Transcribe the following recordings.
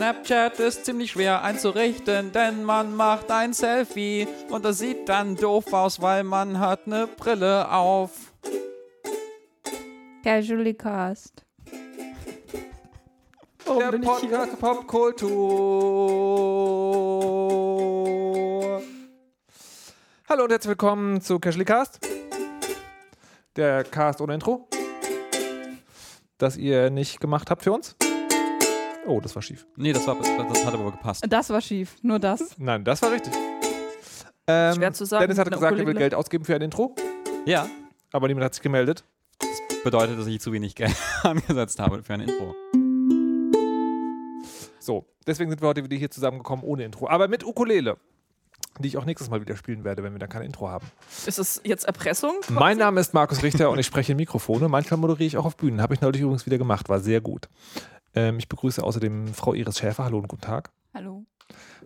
Snapchat ist ziemlich schwer einzurichten, denn man macht ein Selfie und das sieht dann doof aus, weil man hat eine Brille auf. Casually Cast. Warum Der bin ich hier? Podcast Popkultur. Hallo und herzlich willkommen zu Casually Cast. Der Cast ohne Intro. Das ihr nicht gemacht habt für uns. Oh, das war schief. Nee, das, war, das, das hat aber gepasst. Das war schief, nur das. Nein, das war richtig. Ähm, Schwer zu sagen, Dennis hat gesagt, er will. Geld ausgeben für ein Intro, Ja, aber niemand hat sich gemeldet. bedeutet, dass ich zu wenig Geld angesetzt habe für ein Intro. So, deswegen sind wir heute wieder hier zusammengekommen ohne Intro. Aber mit Ukulele, die ich auch nächstes Mal wieder spielen werde, wenn wir dann kein Intro haben. Ist es jetzt Erpressung? Mein Name ist Markus Richter und ich spreche in Mikrofone. Manchmal moderiere ich auch auf Bühnen. Habe ich neulich übrigens wieder gemacht, war sehr gut. Ähm, ich begrüße außerdem Frau Iris Schäfer. Hallo und guten Tag. Hallo.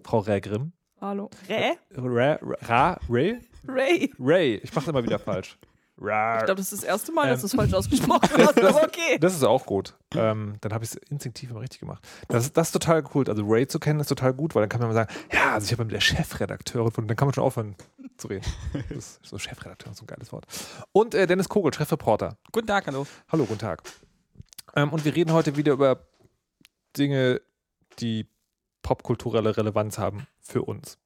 Frau Rägrim. Hallo. Rä? Ra, Ra, Ray? Ray. Ray. Ich mache immer wieder falsch. Ra. Ich glaube, das ist das erste Mal, dass Ähm. du es falsch ausgesprochen hast, aber okay. Das ist auch gut. Ähm, dann habe ich es instinktiv immer richtig gemacht. Das, ist- das ist total cool. Also Ray zu kennen ist total gut, weil dann kann man mal sagen, ja, also ich habe mit der Chefredakteurin von, dann kann man schon aufhören zu reden. Das ist so Chefredakteur, ist so ein geiles Wort. Und äh, Dennis Kogel, Chefreporter. Guten Tag, hallo. Hallo, guten Tag. Ähm, und wir reden heute wieder über Dinge, die popkulturelle Relevanz haben für uns.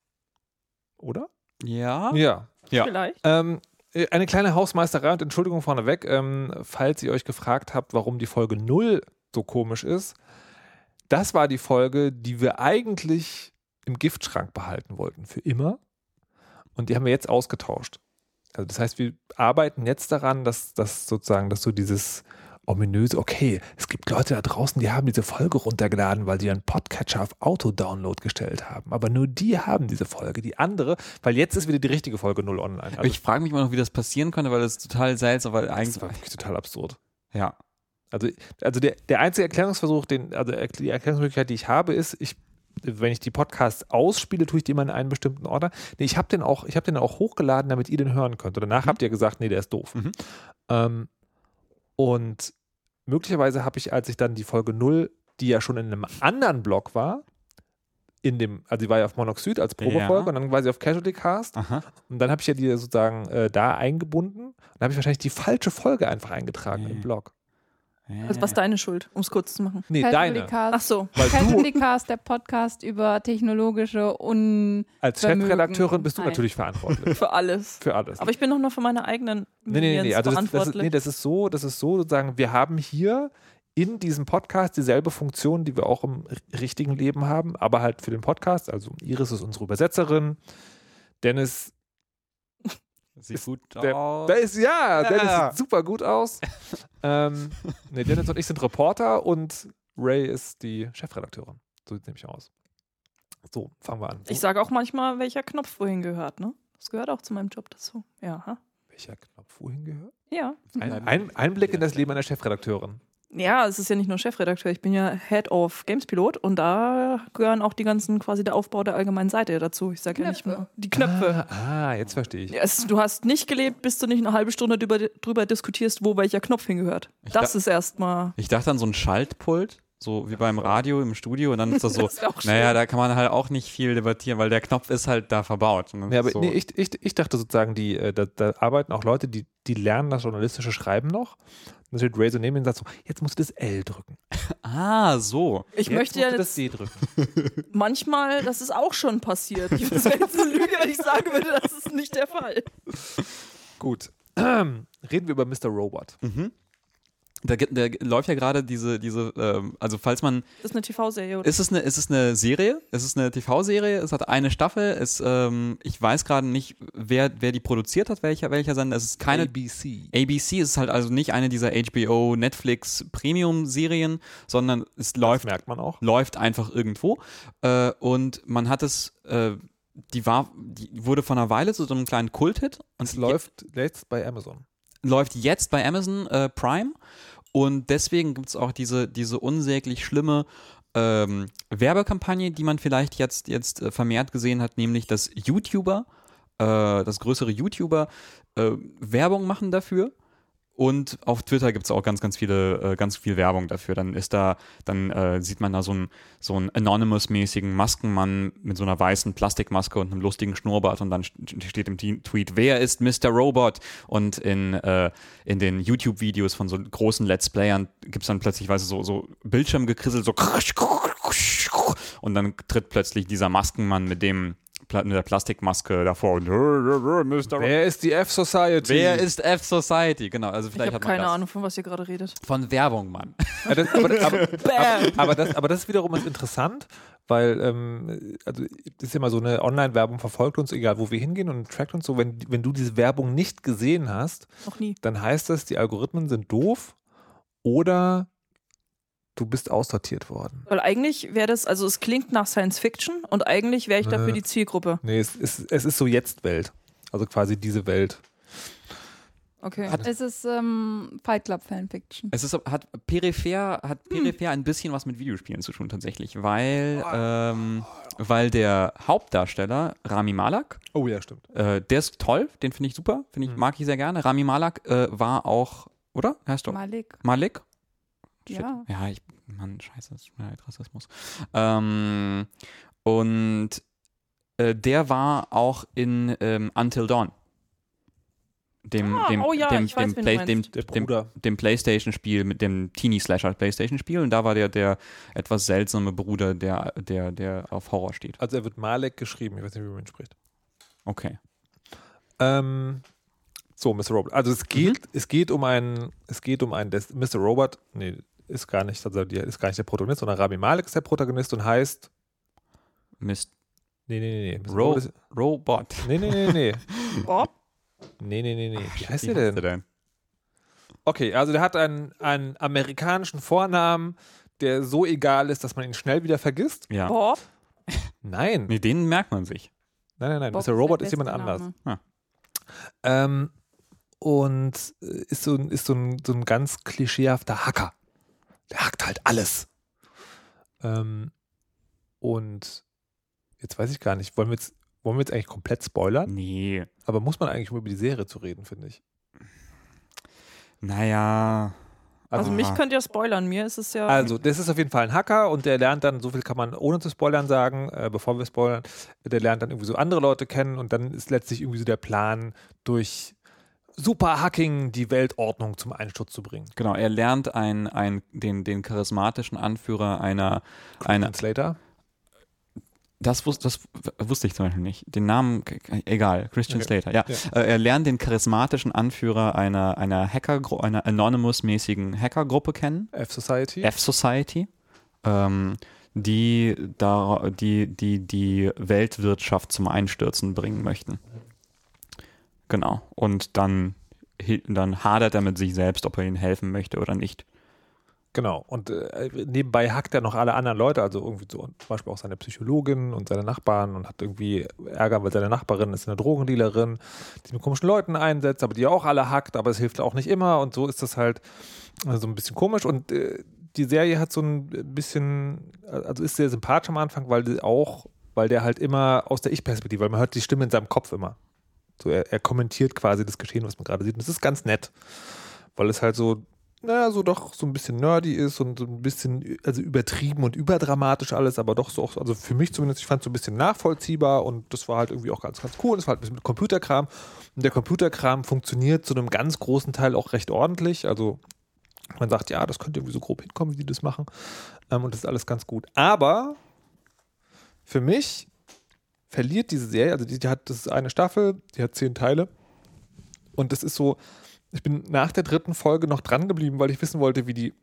Oder? Ja? Ja. Ja. Vielleicht. Ähm, äh, eine kleine Hausmeisterei und Entschuldigung vorneweg, ähm, falls ihr euch gefragt habt, warum die Folge 0 so komisch ist. Das war die Folge, die wir eigentlich im Giftschrank behalten wollten, für immer. Und die haben wir jetzt ausgetauscht. Also das heißt, wir arbeiten jetzt daran, dass, dass sozusagen, dass so dieses ominöse, okay, es gibt Leute da draußen, die haben diese Folge runtergeladen, weil sie einen Podcatcher auf Auto-Download gestellt haben. Aber nur die haben diese Folge. Die andere, weil jetzt ist wieder die richtige Folge 0 online. Also ich frage mich mal noch, wie das passieren konnte, weil das ist total seltsam, weil das eigentlich. war wirklich total absurd. Ja. Also, also der, der einzige Erklärungsversuch, den, also die Erklärungsmöglichkeit, die ich habe, ist, ich, wenn ich die Podcasts ausspiele, tue ich die immer in einen bestimmten Order. Nee, ich habe den auch, ich habe den auch hochgeladen, damit ihr den hören könnt. Und danach habt ihr gesagt, nee, der ist doof. Mhm. Ähm, und möglicherweise habe ich, als ich dann die Folge 0, die ja schon in einem anderen Blog war, in dem, also die war ja auf Monoxid als Probefolge Ja. und dann war sie auf Casualty Cast Aha. und dann habe ich ja die sozusagen äh, da eingebunden und dann habe ich wahrscheinlich die falsche Folge einfach eingetragen Ja. im Blog. Also was deine Schuld, um es kurz zu machen. Nee, Casually deine. Cast. Ach so. Weil du Casually Cast, der Podcast über technologische Un... als. Chefredakteurin bist du Nein. natürlich verantwortlich Für alles. für alles. Aber ich bin doch nur für meine eigenen nee, nee, nee, Also das, das, ist, verantwortlich. nee, das ist so, das ist so sozusagen, wir haben hier in diesem Podcast dieselbe Funktion, die wir auch im richtigen Leben haben, aber halt für den Podcast. Also Iris ist unsere Übersetzerin. Dennis, Sieht gut der, aus. da ist ja, Dennis Ja. sieht super gut aus. ähm, nee, Dennis und ich sind Reporter und Ray ist die Chefredakteurin. So sieht es nämlich aus. So, fangen wir an. Ich sage auch manchmal, welcher Knopf wohin gehört, ne? Das gehört auch zu meinem Job dazu. Ja, ha? Welcher Knopf wohin gehört? Ja. Ein, ein Einblick in das Leben einer Chefredakteurin. Ja, es ist ja nicht nur Chefredakteur, ich bin ja Head of Games Pilot und da gehören auch die ganzen, quasi der Aufbau der allgemeinen Seite dazu. Ich sage ja nicht nur die Knöpfe. Ah, ah, jetzt verstehe ich. Ja, es, du hast nicht gelebt, bis du nicht eine halbe Stunde drüber, drüber diskutierst, wo welcher Knopf hingehört. Ich Das da- ist erstmal. Ich dachte an so ein Schaltpult, so wie beim Radio im Studio, und dann ist das so, Das schön. naja, da kann man halt auch nicht viel debattieren, weil der Knopf ist halt da verbaut. Nee, aber ist so, nee, ich, ich, ich dachte sozusagen, die, äh, da, da arbeiten auch Leute, die, die lernen das journalistische Schreiben noch. Dann steht Ray so neben ihm und sagt so, jetzt musst du das L drücken. ah, so. Ich jetzt möchte musst ja du das jetzt D drücken. manchmal, das ist auch schon passiert. Ich wäre jetzt eine Lüge, wenn ich sagen würde, das ist nicht der Fall. Gut. Reden wir über Mr. Robot. Mhm. Da, da läuft ja gerade diese, diese, ähm, also falls man, Das ist eine TV-Serie, oder? ist es eine, ist es eine Serie? Es ist eine TV-Serie, es hat eine Staffel, es, ähm, ich weiß gerade nicht, wer, wer die produziert hat, welcher, welcher Sender, es ist keine, ABC. ABC ist halt also nicht eine dieser HBO, Netflix Premium-Serien, sondern es Das läuft, merkt man auch. läuft einfach irgendwo. Äh, und man hat es, äh, die war, die wurde vor einer Weile zu so einem kleinen Kulthit und Es läuft jetzt bei Amazon. läuft jetzt bei Amazon äh, Prime und deswegen gibt es auch diese, diese unsäglich schlimme ähm, Werbekampagne, die man vielleicht jetzt, jetzt äh, vermehrt gesehen hat, nämlich dass YouTuber, äh, dass größere YouTuber äh, Werbung machen dafür Und auf Twitter gibt es auch ganz, ganz viele, äh, ganz viel Werbung dafür. Dann ist da, dann äh, sieht man da so einen so Anonymous-mäßigen Maskenmann mit so einer weißen Plastikmaske und einem lustigen Schnurrbart und dann st- steht im Tweet, wer ist Mr. Robot? Und in, äh, in den YouTube-Videos von so großen Let's Playern gibt es dann plötzlich, weißt du, so, so Bildschirmgekrisselt, so und dann tritt plötzlich dieser Maskenmann mit dem mit der Plastikmaske davor und. Wer ist die F-Society? Wer ist F-Society? Genau, also Ich vielleicht habe hat man keine das. Ahnung, von was ihr gerade redet. Von Werbung, Mann. Ja, das, aber, aber, aber, das, aber das ist wiederum interessant, weil ähm, also das ist immer so eine Online-Werbung verfolgt uns, egal wo wir hingehen und trackt uns so. Wenn, wenn du diese Werbung nicht gesehen hast, Noch nie. dann heißt das, die Algorithmen sind doof oder du bist aussortiert worden. Weil eigentlich wäre das, also es klingt nach Science Fiction und eigentlich wäre ich dafür Äh. die Zielgruppe. Nee, es ist, es ist so Jetzt-Welt. Also quasi diese Welt. Okay. Es ist ähm, Fight Club Fanfiction. Es ist, hat peripher, hat peripher ein bisschen was mit Videospielen zu tun tatsächlich, weil, ähm, weil der Hauptdarsteller Rami Malak, Oh ja, stimmt. äh, der ist toll, den finde ich super, finde ich, Mhm. mag ich sehr gerne. Rami Malak äh, war auch, oder? Heißt du? Malik. Malik? Shit. Ja. Ja, ich, Mann, scheiße, das ist mir leid, Rassismus. Ähm, und äh, der war auch in ähm, Until Dawn. Dem, Ah, dem, oh ja, dem, weiß, dem, Play, dem, dem, dem Playstation-Spiel, mit dem Teenie-Slasher Playstation-Spiel. Und da war der, der etwas seltsame Bruder, der, der, der auf Horror steht. Also er wird Malek geschrieben. Ich weiß nicht, wie man ihn spricht. Okay. Ähm, so, Mr. Robot. Also es geht, es geht um einen, es geht um einen, Des Mr. Robot, nee, ist gar nicht, also der ist gar nicht der Protagonist, sondern Rami Malek ist der Protagonist und heißt, Mist. nee, nee, nee, nee. Ro Robot ist, Robot. nee, nee, nee, nee. Bob? Nee, nee, nee, nee. Wie heißt Wie der denn? Okay, also der hat einen, einen amerikanischen Vornamen, der so egal ist, dass man ihn schnell wieder vergisst. Ja. Bob? Nein, Nee, den merkt man sich. nein, nein, nein. Bob Mr. Robot der ist jemand anders. Name. Ähm, und äh, ist so, ein- ist so ein, so ein ganz klischeehafter Hacker. Der hackt halt alles. Ähm, und jetzt weiß ich gar nicht, wollen wir jetzt, wollen wir jetzt eigentlich komplett spoilern? Nee. Aber muss man eigentlich, um über die Serie zu reden, finde ich. Naja. Also Ah. mich könnt ihr spoilern, mir ist es ja. Also, das ist auf jeden Fall ein Hacker und der lernt dann, so viel kann man ohne zu spoilern sagen, äh, bevor wir spoilern, der lernt dann irgendwie so andere Leute kennen und dann ist letztlich irgendwie so der Plan, durch super Hacking die Weltordnung zum Einsturz zu bringen. Genau, er lernt ein, ein, den, den charismatischen Anführer einer, einer Translator. das, wus, das wusste ich zum Beispiel nicht. Den Namen, egal, Christian Okay. Slater, ja. Ja. Äh, er lernt den charismatischen Anführer einer, einer Hacker, einer Anonymous-mäßigen Hackergruppe kennen, F-Society. F-Society, ähm, die, da, die, die die Weltwirtschaft zum Einstürzen bringen möchten. Genau. Und dann, dann hadert er mit sich selbst, ob er ihnen helfen möchte oder nicht. Genau. Und äh, nebenbei hackt er noch alle anderen Leute, also irgendwie so zum Beispiel auch seine Psychologin und seine Nachbarn und hat irgendwie Ärger, weil seine Nachbarin ist eine Drogendealerin, die mit komischen Leuten einsetzt, aber die auch alle hackt, aber es hilft auch nicht immer und so ist das halt äh, so ein bisschen komisch und äh, die Serie hat so ein bisschen, also ist sehr sympathisch am Anfang, weil die auch, weil der halt immer aus der Ich-Perspektive, weil man hört die Stimme in seinem Kopf immer. So, er, er kommentiert quasi das Geschehen, was man gerade sieht. Und das ist ganz nett, weil es halt so, naja, so doch so ein bisschen nerdy ist und so ein bisschen, also übertrieben und überdramatisch alles, aber doch so auch, also für mich zumindest, ich fand es so ein bisschen nachvollziehbar und das war halt irgendwie auch ganz, ganz cool. Und es war halt ein bisschen mit Computerkram. Und der Computerkram funktioniert zu einem ganz großen Teil auch recht ordentlich. Also man sagt, ja, das könnte irgendwie so grob hinkommen, wie die das machen. Ähm, und das ist alles ganz gut. Aber für mich verliert diese Serie, also die, die hat, das ist eine Staffel, die hat zehn Teile. Und das ist so, ich bin nach der dritten Folge noch dran geblieben, weil ich wissen wollte, wie die,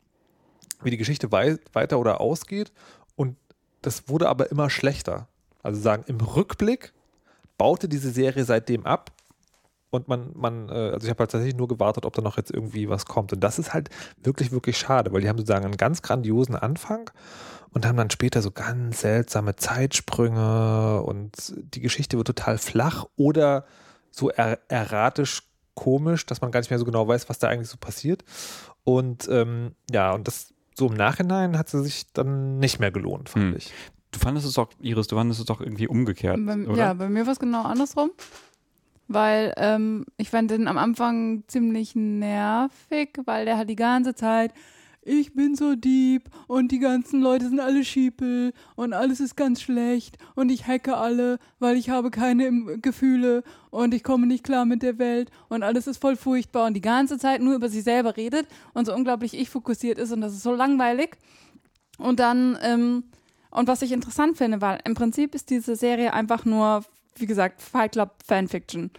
wie die Geschichte wei weiter oder ausgeht. Und das wurde aber immer schlechter. Also sagen, im Rückblick baute diese Serie seitdem ab. Und man, man, äh, also ich habe halt tatsächlich nur gewartet, ob da noch jetzt irgendwie was kommt. Und das ist halt wirklich, wirklich schade, weil die haben sozusagen einen ganz grandiosen Anfang und haben dann später so ganz seltsame Zeitsprünge und die Geschichte wird total flach oder so er erratisch komisch, dass man gar nicht mehr so genau weiß, was da eigentlich so passiert. Und ähm, ja, und das so im Nachhinein hat sie sich dann nicht mehr gelohnt, fand Hm. ich. Du fandest es doch, Iris, du fandest es doch irgendwie umgekehrt, Bei, oder? ja, bei mir war es genau andersrum. weil ähm, ich fand den am Anfang ziemlich nervig, weil der hat die ganze Zeit ich bin so Dieb und die ganzen Leute sind alle Schiepel und alles ist ganz schlecht und ich hacke alle, weil ich habe keine im- Gefühle und ich komme nicht klar mit der Welt und alles ist voll furchtbar und die ganze Zeit nur über sich selber redet und so unglaublich ich fokussiert ist und das ist so langweilig. Und dann, ähm, und was ich interessant finde, weil im Prinzip ist diese Serie einfach nur, wie gesagt, Fight Club Fanfiction.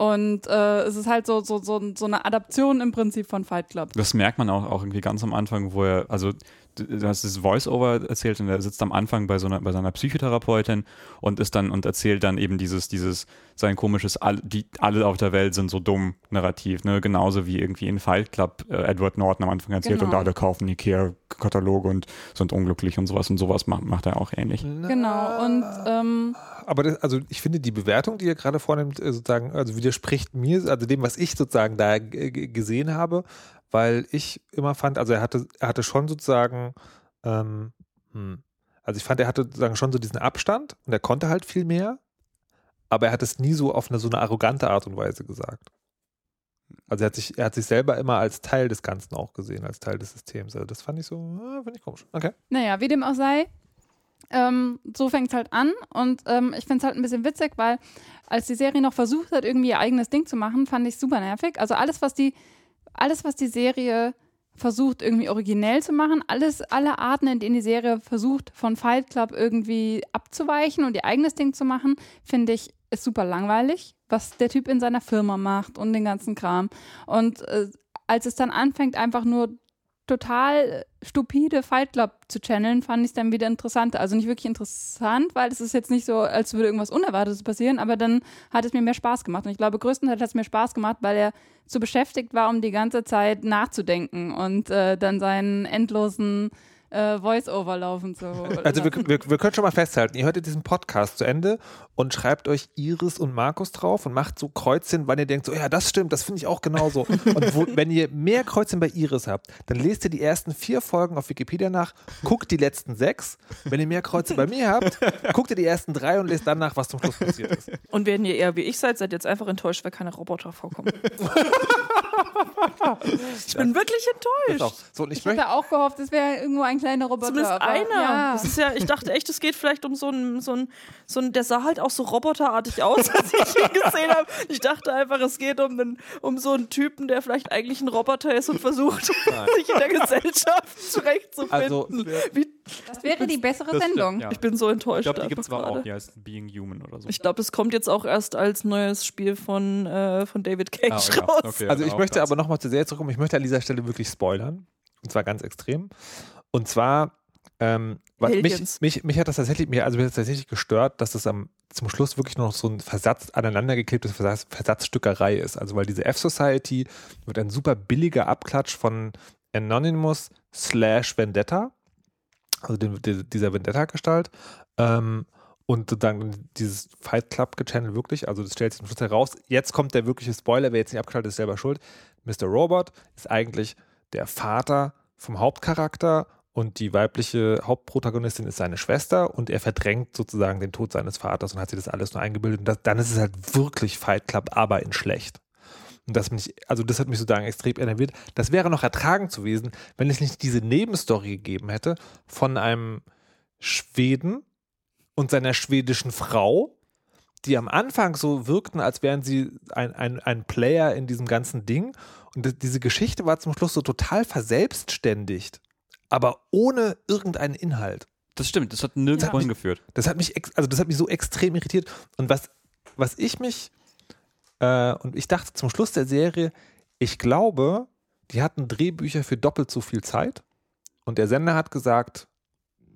Und äh, es ist halt so, so, so, so eine Adaption im Prinzip von Fight Club. Das merkt man auch, auch irgendwie ganz am Anfang, wo er, also du hast das Voice-Over erzählt und er sitzt am Anfang bei so einer, bei seiner Psychotherapeutin und ist dann und erzählt dann eben dieses, dieses, sein komisches, all, die, alle auf der Welt sind so dumm Narrativ, ne? Genauso wie irgendwie in Fight Club äh, Edward Norton am Anfang erzählt Genau. und alle kaufen Ikea-Kataloge und sind unglücklich und sowas und sowas macht, macht er auch ähnlich. Genau. Und ähm, Aber das, also ich finde die Bewertung, die ihr gerade vornimmt, äh, sozusagen, also widerspricht mir, also dem, was ich sozusagen da g- gesehen habe, weil ich immer fand, also er hatte, er hatte schon sozusagen, ähm, hm, also ich fand, er hatte sozusagen schon so diesen Abstand und er konnte halt viel mehr, aber er hat es nie so auf eine so eine arrogante Art und Weise gesagt. Also er hat sich, er hat sich selber immer als Teil des Ganzen auch gesehen, als Teil des Systems. Also das fand ich so, ah, finde ich komisch. Okay. Naja, wie dem auch sei, ähm, so fängt es halt an und ähm, ich finde es halt ein bisschen witzig, weil als die Serie noch versucht hat, irgendwie ihr eigenes Ding zu machen, fand ich super nervig. Also alles, was die, alles, was die Serie versucht, irgendwie originell zu machen, alles, alle Arten, in denen die Serie versucht, von Fight Club irgendwie abzuweichen und ihr eigenes Ding zu machen, finde ich, ist super langweilig, was der Typ in seiner Firma macht und den ganzen Kram. Und äh, als es dann anfängt, einfach nur total stupide Fight Club zu channeln, fand ich dann wieder interessant. Also nicht wirklich interessant, weil es ist jetzt nicht so, als würde irgendwas Unerwartetes passieren, aber dann hat es mir mehr Spaß gemacht. Und ich glaube, größtenteils hat es mir Spaß gemacht, weil er zu beschäftigt war, um die ganze Zeit nachzudenken und äh, dann seinen endlosen äh, Voice-Over laufen zu Also wir, wir, wir können schon mal festhalten, ihr hört jetzt diesen Podcast zu Ende und schreibt euch Iris und Markus drauf und macht so Kreuzchen, wann ihr denkt, so ja, das stimmt, das finde ich auch genauso. Und wo, wenn ihr mehr Kreuzchen bei Iris habt, dann lest ihr die ersten vier Folgen auf Wikipedia nach, guckt die letzten sechs. Wenn ihr mehr Kreuzchen bei mir habt, guckt ihr die ersten drei und lest dann nach, was zum Schluss passiert ist. Und wenn ihr eher wie ich seid, seid ihr jetzt einfach enttäuscht, weil keine Roboter vorkommen. ich bin wirklich enttäuscht. So, und ich, Ich hatte auch gehofft, es wäre irgendwo ein kleiner Roboter. Zumindest aber, einer. Ja. Das ist ja, ich dachte echt, es geht vielleicht um so einen, so einen, so einen, der sah halt auch so roboterartig aus, als ich ihn gesehen habe. Ich dachte einfach, es geht um, einen, um so einen Typen, der vielleicht eigentlich ein Roboter ist und versucht, sich in der Gesellschaft zurechtzufinden. Also, Wie, Das wäre die bessere Das Sendung. ja. ich bin so enttäuscht. Ich glaube, die gibt es zwar gerade. auch, die heißt Being Human oder so. Ich glaube, das kommt jetzt auch erst als neues Spiel von, äh, von David Cage Ah, ja, raus. okay, also ich möchte das. aber nochmal zur Serie zurückkommen. Ich möchte an dieser Stelle wirklich spoilern. Und zwar ganz extrem. Und zwar, ähm, mich, mich, mich hat das tatsächlich, mir, also mir hat das tatsächlich gestört, dass das am, zum Schluss wirklich nur noch so ein Versatz, aneinandergeklebtes Versatz, Versatzstückerei ist. Also weil diese F-Society wird ein super billiger Abklatsch von Anonymous slash Vendetta, also den, die- dieser Vendetta-Gestalt. Ähm, und sozusagen dieses Fight Club gechannelt wirklich, also das stellt sich zum Schluss heraus, jetzt kommt der wirkliche Spoiler, wer jetzt nicht abgeschaltet ist, selber schuld. Mr. Robot ist eigentlich der Vater vom Hauptcharakter und die weibliche Hauptprotagonistin ist seine Schwester und er verdrängt sozusagen den Tod seines Vaters und hat sich das alles nur eingebildet. Und das, dann ist es halt wirklich Fight Club, aber in schlecht. Und das mich, also das hat mich sozusagen extrem enerviert. Das wäre noch ertragen zu gewesen, wenn es nicht diese Nebenstory gegeben hätte von einem Schweden und seiner schwedischen Frau, die am Anfang so wirkten, als wären sie ein, ein, ein Player in diesem ganzen Ding. Und die- diese Geschichte war zum Schluss so total verselbstständigt, aber ohne irgendeinen Inhalt. Das stimmt, das hat nirgendwo hingeführt. Das hat mich, also das hat mich so extrem irritiert. Und was, was ich mich, äh, und ich dachte zum Schluss der Serie, ich glaube, die hatten Drehbücher für doppelt so viel Zeit. Und der Sender hat gesagt,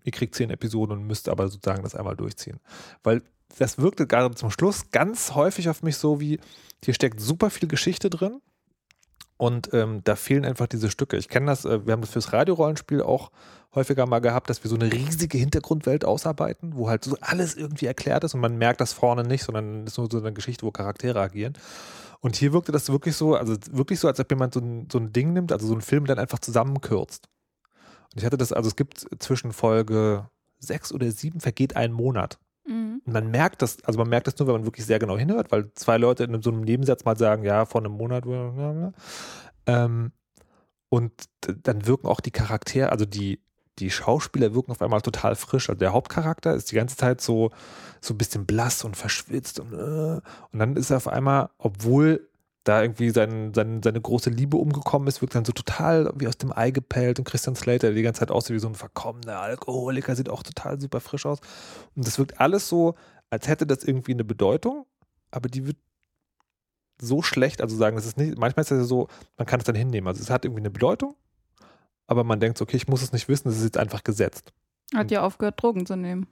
ihr kriegt zehn Episoden und müsst aber sozusagen das einmal durchziehen. Weil das wirkte gerade zum Schluss ganz häufig auf mich so wie, hier steckt super viel Geschichte drin. Und ähm, da fehlen einfach diese Stücke. Ich kenne das, äh, wir haben das fürs Radiorollenspiel auch häufiger mal gehabt, dass wir so eine riesige Hintergrundwelt ausarbeiten, wo halt so alles irgendwie erklärt ist und man merkt das vorne nicht, sondern es ist nur so eine Geschichte, wo Charaktere agieren. Und hier wirkte das wirklich so, also wirklich so, als ob jemand so ein, so ein Ding nimmt, also so einen Film dann einfach zusammenkürzt. Und ich hatte das, also es gibt zwischen Folge sechs oder sieben vergeht ein Monat. Mhm. man merkt das, also man merkt das nur, wenn man wirklich sehr genau hinhört, weil zwei Leute in so einem Nebensatz mal sagen, ja, vor einem Monat. Ähm, und dann wirken auch die Charaktere, also die, die Schauspieler wirken auf einmal total frisch. Also der Hauptcharakter ist die ganze Zeit so, so ein bisschen blass und verschwitzt und, äh, und dann ist er auf einmal, obwohl da irgendwie sein, sein, seine große Liebe umgekommen ist, wirkt dann so total wie aus dem Ei gepellt und Christian Slater, der die ganze Zeit aussieht wie so ein verkommener Alkoholiker, sieht auch total super frisch aus. Und das wirkt alles so, als hätte das irgendwie eine Bedeutung, aber die wird so schlecht, also sagen, es ist nicht, manchmal ist es ja so, man kann es dann hinnehmen. Also es hat irgendwie eine Bedeutung, aber man denkt so, okay, ich muss es nicht wissen, es ist jetzt einfach gesetzt. Hat ja aufgehört, Drogen zu nehmen.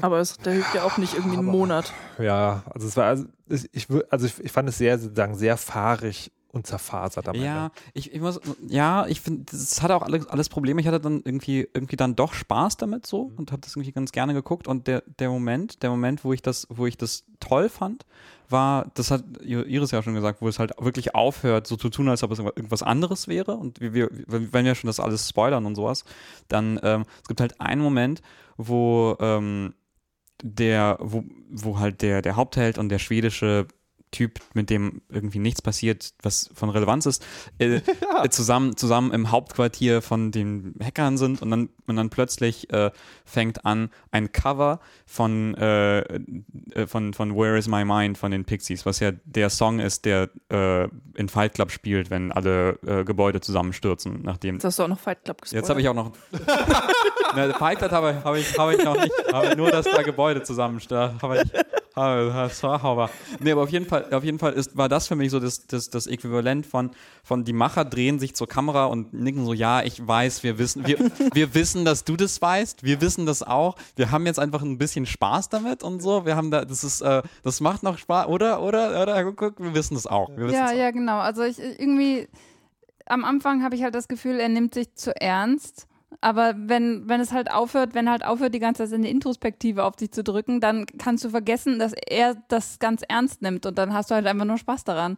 Aber es, der hilft ja auch nicht irgendwie einen Aber- Monat. Ja, also es war, also ich, also ich, ich fand es sehr, sozusagen, sehr fahrig und zerfasert am Ja, Ende. ich, ich muss, ja, ich finde, das hatte auch alles, alles Probleme. Ich hatte dann irgendwie, irgendwie dann doch Spaß damit so und habe das irgendwie ganz gerne geguckt. Und der, der Moment, der Moment, wo ich das, wo ich das toll fand, war, das hat Iris ja schon gesagt, wo es halt wirklich aufhört, so zu tun, als ob es irgendwas anderes wäre. Und wir, wir, wenn wir schon das alles spoilern und sowas, dann ähm, es gibt halt einen Moment, wo ähm, der, wo, wo halt der, der Hauptheld und der schwedische Typ, mit dem irgendwie nichts passiert, was von Relevanz ist, äh, äh, zusammen, zusammen im Hauptquartier von den Hackern sind und dann, und dann plötzlich äh, fängt an ein Cover von, äh, äh, von, von Where is My Mind von den Pixies, was ja der Song ist, der äh, in Fight Club spielt, wenn alle Gebäude zusammenstürzen, nachdem Jetzt hast du auch noch Fight Club gespoilert. Jetzt habe ich auch noch. ne, Fight Club habe hab ich, hab ich noch nicht. Aber nur, dass da Gebäude zusammenstehen. Nee, aber auf jeden Fall, auf jeden Fall ist, war das für mich so das, das, das Äquivalent von, von die Macher drehen sich zur Kamera und nicken so, ja, ich weiß, wir wissen, wir, wir wissen, dass du das weißt, wir wissen das auch. Wir haben jetzt einfach ein bisschen Spaß damit und so. Wir haben da, das ist, äh, das macht noch Spaß, oder? Oder? Oder? Guck, guck, wir wissen das auch. Wissen Ja, das auch. ja, genau. Also ich irgendwie, am Anfang habe ich halt das Gefühl, er nimmt sich zu ernst. Aber wenn, wenn es halt aufhört, wenn halt aufhört, die ganze Zeit eine Introspektive auf dich zu drücken, dann kannst du vergessen, dass er das ganz ernst nimmt und dann hast du halt einfach nur Spaß daran.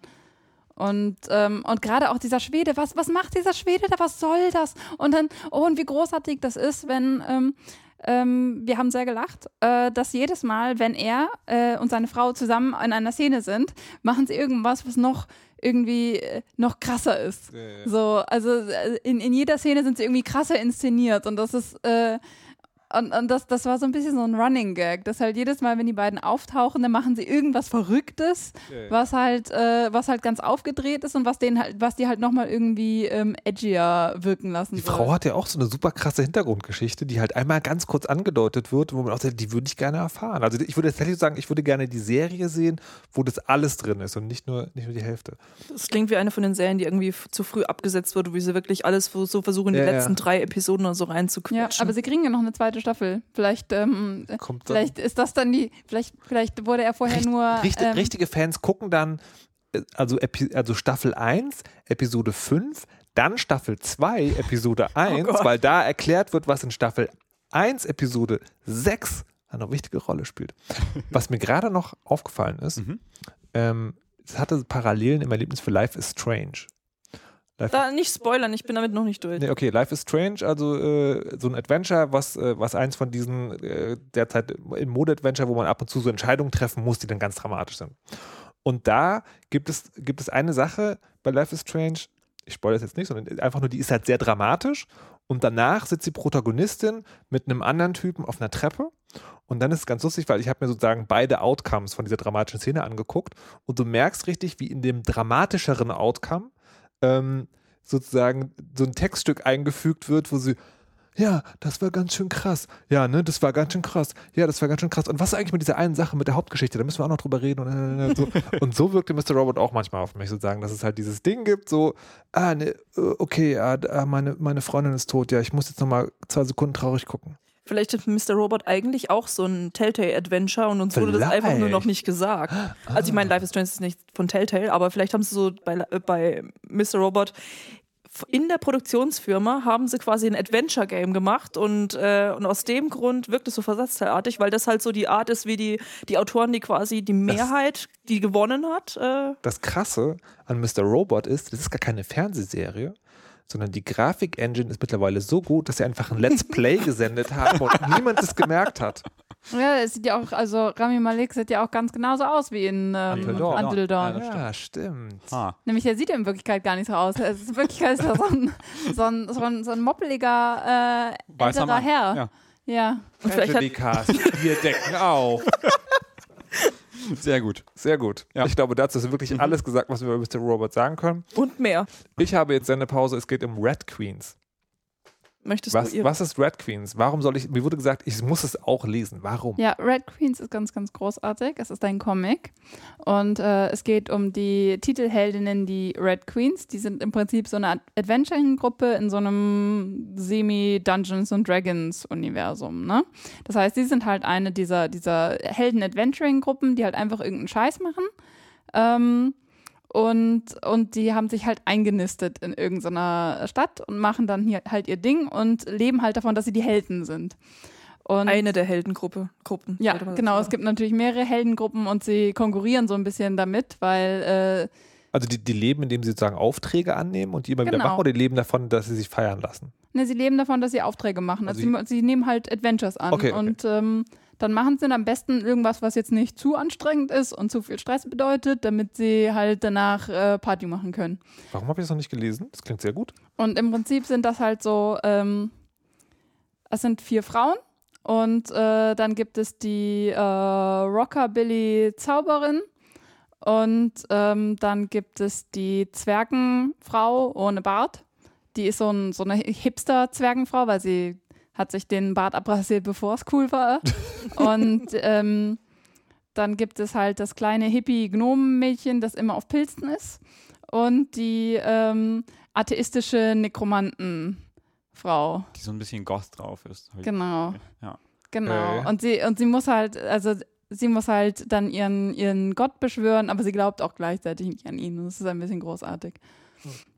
Und, ähm, und gerade auch dieser Schwede, was, was macht dieser Schwede da, was soll das? Und dann, oh, und wie großartig das ist, wenn, ähm, ähm, wir haben sehr gelacht, äh, dass jedes Mal, wenn er äh, und seine Frau zusammen in einer Szene sind, machen sie irgendwas, was noch irgendwie äh, noch krasser ist. So, also äh, in, in jeder Szene sind sie irgendwie krasser inszeniert und das ist äh, und, und das, das war so ein bisschen so ein Running Gag, dass halt jedes Mal, wenn die beiden auftauchen, dann machen sie irgendwas Verrücktes, was halt, äh, was halt ganz aufgedreht ist und was denen halt, was die halt nochmal irgendwie ähm, edgier wirken lassen. Die soll. Frau hat ja auch so eine super krasse Hintergrundgeschichte, die halt einmal ganz kurz angedeutet wird, wo man auch sagt, die würde ich gerne erfahren. Also ich würde tatsächlich sagen, ich würde gerne die Serie sehen, wo das alles drin ist und nicht nur, nicht nur die Hälfte. Das klingt wie eine von den Serien, die irgendwie zu früh abgesetzt wurde, wie sie wirklich alles so versuchen, die Ja, ja. letzten drei Episoden oder so Ja, reinzuquetschen. aber sie kriegen ja noch eine zweite Staffel. Vielleicht, ähm, äh, vielleicht ist das dann die, vielleicht, vielleicht wurde er vorher Richt- nur. Richt- ähm, richtige Fans gucken dann äh, also, Epi also Staffel 1, Episode 5, dann Staffel 2, Episode 1, Gott. weil da erklärt wird, was in Staffel 1, Episode 6 eine wichtige Rolle spielt. Was mir gerade noch aufgefallen ist, Mhm. ähm, es hatte Parallelen im Erlebnis für Life is Strange. Da nicht spoilern, ich bin damit noch nicht durch. Nee, okay, Life is Strange, also äh, so ein Adventure, was, äh, was eins von diesen äh, derzeit im Mode-Adventure, wo man ab und zu so Entscheidungen treffen muss, die dann ganz dramatisch sind. Und da gibt es, gibt es eine Sache bei Life is Strange, ich spoilere das jetzt nicht, sondern einfach nur, die ist halt sehr dramatisch. Und danach sitzt die Protagonistin mit einem anderen Typen auf einer Treppe. Und dann ist es ganz lustig, weil ich habe mir sozusagen beide Outcomes von dieser dramatischen Szene angeguckt. Und du merkst richtig, wie in dem dramatischeren Outcome ähm, sozusagen so ein Textstück eingefügt wird, wo sie, ja, das war ganz schön krass. Ja, ne, das war ganz schön krass. Ja, das war ganz schön krass. Und was ist eigentlich mit dieser einen Sache, mit der Hauptgeschichte? Da müssen wir auch noch drüber reden. Und, äh, so. und so wirkte Mr. Robot auch manchmal auf mich, sozusagen, dass es halt dieses Ding gibt, so, ah, ne, äh, okay, ah, ah, meine, meine Freundin ist tot. Ja, ich muss jetzt nochmal zwei Sekunden traurig gucken. Vielleicht ist Mr. Robot eigentlich auch so ein Telltale-Adventure und uns wurde das einfach nur noch nicht gesagt. Also ich meine, Life is Strange ist nicht von Telltale, aber vielleicht haben sie so bei, äh, bei Mr. Robot in der Produktionsfirma haben sie quasi ein Adventure-Game gemacht und, äh, und aus dem Grund wirkt es so versatzteilartig, weil das halt so die Art ist, wie die, die Autoren, die quasi die Mehrheit, die gewonnen hat, äh, Das Krasse an Mr. Robot ist, das ist gar keine Fernsehserie, sondern die Grafik-Engine ist mittlerweile so gut, dass sie einfach ein Let's Play gesendet haben und niemand es gemerkt hat. Ja, es sieht ja auch, also Rami Malek sieht ja auch ganz genauso aus wie in ähm, Until Dawn. Until Dawn. Ja, das Ja, stimmt. Ah, Nämlich, er sieht in Wirklichkeit gar nicht so aus. Es ist in Wirklichkeit ist er so ein, so ein, so ein, so ein moppeliger äh, älterer. Herr. Ja. Ja. Und vielleicht hat, Cast. Wir decken auf. sehr gut. Sehr gut. Ja. Ich glaube, dazu ist wirklich alles gesagt, was wir über Mr. Robot sagen können. und mehr. Ich habe jetzt Sendepause. Es geht um Red Queens. Möchtest Was, du ihr? was ist Red Queens? Warum soll ich, mir wurde gesagt, ich muss es auch lesen. Warum? Ja, Red Queens ist ganz, ganz großartig. Es ist ein Comic. Und äh, es geht um die Titelheldinnen, die Red Queens. Die sind im Prinzip so eine Ad- Adventuring-Gruppe in so einem Semi-Dungeons and Dragons-Universum. Ne? Das heißt, sie sind halt eine dieser, dieser Helden-Adventuring-Gruppen, die halt einfach irgendeinen Scheiß machen. Ähm, und, und die haben sich halt eingenistet in irgendeiner Stadt und machen dann hier halt ihr Ding und leben halt davon, dass sie die Helden sind. Und Eine der Heldengruppe Gruppen. ja, genau. dazu Es gibt natürlich mehrere Heldengruppen und sie konkurrieren so ein bisschen damit, weil äh, Also die, die leben, indem sie sozusagen Aufträge annehmen und die immer wieder Genau. machen oder die leben davon, dass sie sich feiern lassen? ne, sie leben davon, dass sie Aufträge machen. Also, Also sie, sie nehmen halt Adventures an Okay, okay. und ähm, dann machen sie am besten irgendwas, was jetzt nicht zu anstrengend ist und zu viel Stress bedeutet, damit sie halt danach äh, Party machen können. Warum habe ich das noch nicht gelesen? Das klingt sehr gut. Und im Prinzip sind das halt so, ähm, es sind vier Frauen und äh, dann gibt es die äh, Rockabilly-Zauberin und ähm, dann gibt es die Zwergenfrau ohne Bart. Die ist so, ein, so eine Hipster-Zwergenfrau, weil sie hat sich den Bart abrasiert, bevor es cool war. und ähm, dann gibt es halt das kleine Hippie-Gnomen-Mädchen, das immer auf Pilzen ist. Und die ähm, atheistische Nekromantenfrau. Die so ein bisschen Goth drauf ist. Genau. Ja. Genau. Okay. Und sie und sie muss halt, also sie muss halt dann ihren, ihren Gott beschwören, aber sie glaubt auch gleichzeitig nicht an ihn. Und das ist ein bisschen großartig.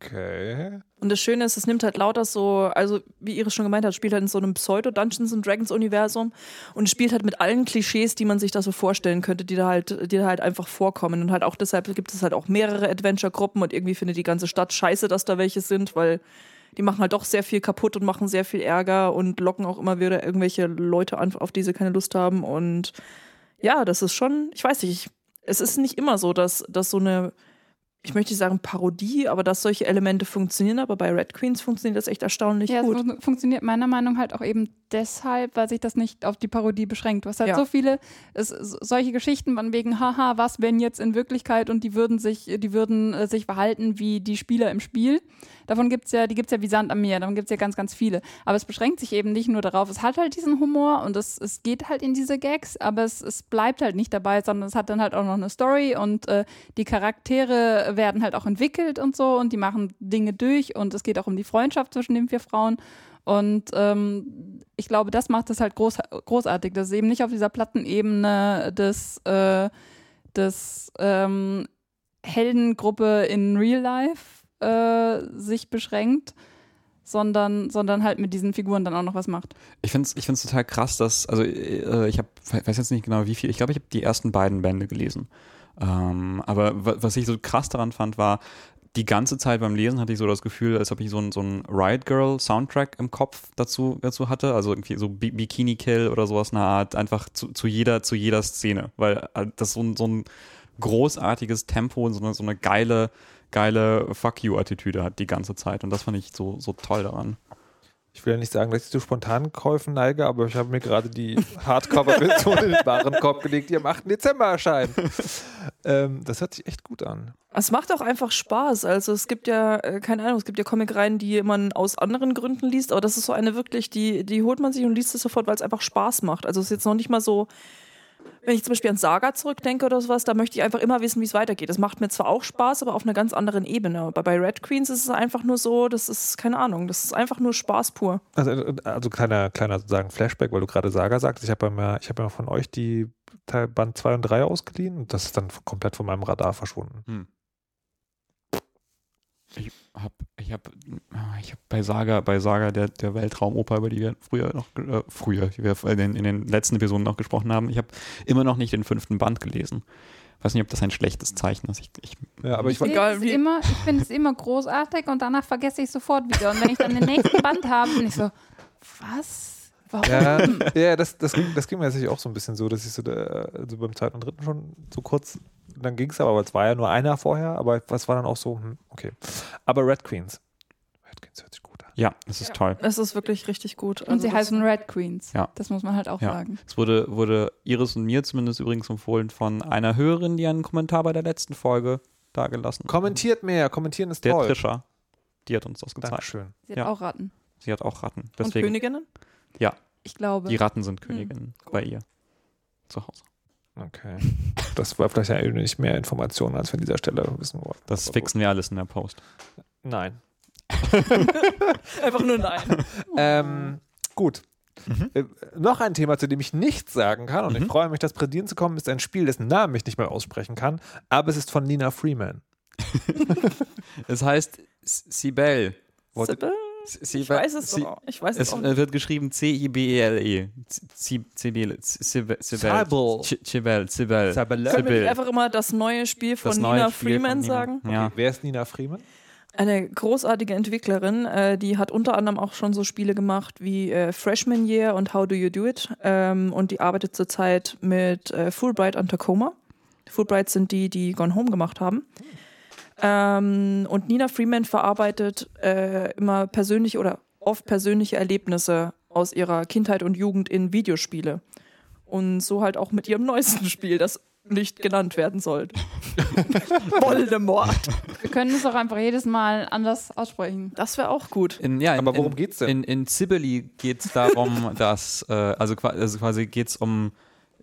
Okay. Und das Schöne ist, es nimmt halt lauter so, also wie Iris schon gemeint hat, spielt halt in so einem Pseudo-Dungeons and Dragons-Universum und spielt halt mit allen Klischees, die man sich da so vorstellen könnte, die da halt, die da halt einfach vorkommen. Und halt auch deshalb gibt es halt auch mehrere Adventure-Gruppen und irgendwie findet die ganze Stadt scheiße, dass da welche sind, weil die machen halt doch sehr viel kaputt und machen sehr viel Ärger und locken auch immer wieder irgendwelche Leute an, auf die sie keine Lust haben. Und ja, das ist schon, ich weiß nicht, ich, es ist nicht immer so, dass, dass so eine ich möchte nicht sagen Parodie, aber dass solche Elemente funktionieren, aber bei Red Queens funktioniert das echt erstaunlich ja, gut. fun funktioniert meiner Meinung nach halt auch eben deshalb, weil sich das nicht auf die Parodie beschränkt. Was halt Ja. so viele, es, so- solche Geschichten von wegen, haha, was wenn jetzt in Wirklichkeit und die würden sich, die würden äh, sich verhalten wie die Spieler im Spiel. Davon gibt's ja, die gibt's ja wie Sand am Meer, davon gibt's ja ganz, ganz viele. Aber es beschränkt sich eben nicht nur darauf, es hat halt diesen Humor und es, es geht halt in diese Gags, aber es, es bleibt halt nicht dabei, sondern es hat dann halt auch noch eine Story und äh, die Charaktere werden halt auch entwickelt und so und die machen Dinge durch und es geht auch um die Freundschaft zwischen den vier Frauen. Und ähm, ich glaube, das macht es halt groß, großartig, dass es eben nicht auf dieser Plattenebene des, äh, des ähm, Heldengruppe in Real Life äh, sich beschränkt, sondern, sondern halt mit diesen Figuren dann auch noch was macht. Ich finde es ich total krass, dass, also äh, ich habe, weiß jetzt nicht genau wie viel, ich glaube, ich habe die ersten beiden Bände gelesen. Ähm, aber wa- was ich so krass daran fand, war, die ganze Zeit beim Lesen hatte ich so das Gefühl, als ob ich so ein, so Riot Girl Soundtrack im Kopf dazu, dazu hatte. Also irgendwie so Bi Bikini Kill oder sowas in der Art, einfach zu, zu, jeder, zu jeder Szene. Weil äh, das so ein, so ein großartiges Tempo und so eine, so eine geile, geile Fuck you-Attitüde hat die ganze Zeit. Und das fand ich so, so toll daran. Ich will ja nicht sagen, dass ich zu Spontankäufen neige, aber ich habe mir gerade die Hardcover-Version in den Warenkorb gelegt, die am 8. Dezember erscheint. ähm, das hört sich echt gut an. Es macht auch einfach Spaß. Also es gibt ja, äh, keine Ahnung, es gibt ja Comicreihen, die man aus anderen Gründen liest, aber das ist so eine wirklich, die, die holt man sich und liest es sofort, weil es einfach Spaß macht. Also es ist jetzt noch nicht mal so, wenn ich zum Beispiel an Saga zurückdenke oder sowas, da möchte ich einfach immer wissen, wie es weitergeht. Das macht mir zwar auch Spaß, aber auf einer ganz anderen Ebene. Aber bei Red Queens ist es einfach nur so, das ist, keine Ahnung, das ist einfach nur Spaß pur. Also, also kleiner, kleiner sozusagen Flashback, weil du gerade Saga sagst. Ich habe ja, mal- ich hab ja von euch die Band 2 und 3 ausgeliehen und das ist dann komplett von meinem Radar verschwunden. Ich hab, ich hab, ah, ich hab bei Saga, bei Saga der, der Weltraumoper, über die wir früher noch, äh, früher, die wir in den, in den letzten Episoden noch gesprochen haben, ich habe immer noch nicht den fünften Band gelesen. Weiß nicht, ob das ein schlechtes Zeichen ist. Ich, ich, Ja, aber ich Ich finde es immer, ich find es immer großartig und danach vergesse ich sofort wieder. Und wenn ich dann den nächsten Band habe, bin ich so, was? Warum? Ja, ja das, das, ging- das ging mir tatsächlich auch so ein bisschen so, dass ich so, da, also beim zweiten und dritten schon so kurz, dann ging es aber, aber es war ja nur einer vorher, aber was war dann auch so, hm, okay. Aber Red Queens. Red Queens hört sich gut an. Ja, das ist toll. Es ist wirklich richtig gut. Und Also sie heißen Red Queens. Ja. Das muss man halt auch Ja. sagen. Es wurde, wurde Iris und mir zumindest übrigens empfohlen von einer Hörerin, die einen Kommentar bei der letzten Folge dagelassen hat. Kommentiert mehr, kommentieren ist Der toll. Trisha. Die hat uns das gezeigt. Dankeschön. Sie hat Ja. auch Ratten. Sie hat auch Ratten. Und Deswegen, Königinnen? Ich glaube. die Ratten sind Königinnen bei ihr zu Hause. Okay. Das war vielleicht ja nicht mehr Informationen, als wir an dieser Stelle wissen wollten. Das Aber fixen wir alles in der Post. Nein. Einfach nur nein. Ähm, gut. Mhm. Äh, noch ein Thema, zu dem ich nichts sagen kann, und ich Mhm. freue mich, das präsentieren zu kommen, ist ein Spiel, dessen Namen ich nicht mehr aussprechen kann, aber es ist von Nina Freeman. Es heißt Sibel. Sibyl? Ich weiß es doch. Ich weiß es Es wird geschrieben C-I-B-E-L-E. Zabel. Sibel. Sibel. Sabele. Können wir einfach immer das neue Spiel von Nina Spiel Freeman von Nina. sagen? Ja. Wer ist Nina Freeman? Eine großartige Entwicklerin, äh, die hat unter anderem auch schon so Spiele gemacht wie äh, Freshman Year und How Do You Do It. Ähm, und die arbeitet zurzeit mit äh, Fulbright und Tacoma. Fulbright sind die, die Gone Home gemacht haben. Ähm, und Nina Freeman verarbeitet äh, immer persönliche oder oft persönliche Erlebnisse aus ihrer Kindheit und Jugend in Videospiele. Und so halt auch mit ihrem neuesten Spiel, das nicht genannt werden soll. Voldemort. Wir können es auch einfach jedes Mal anders aussprechen. Das wäre auch gut. In, ja, in, Aber worum in, geht's denn? In, in Sibylle geht es darum, dass, äh, also, also quasi geht es um,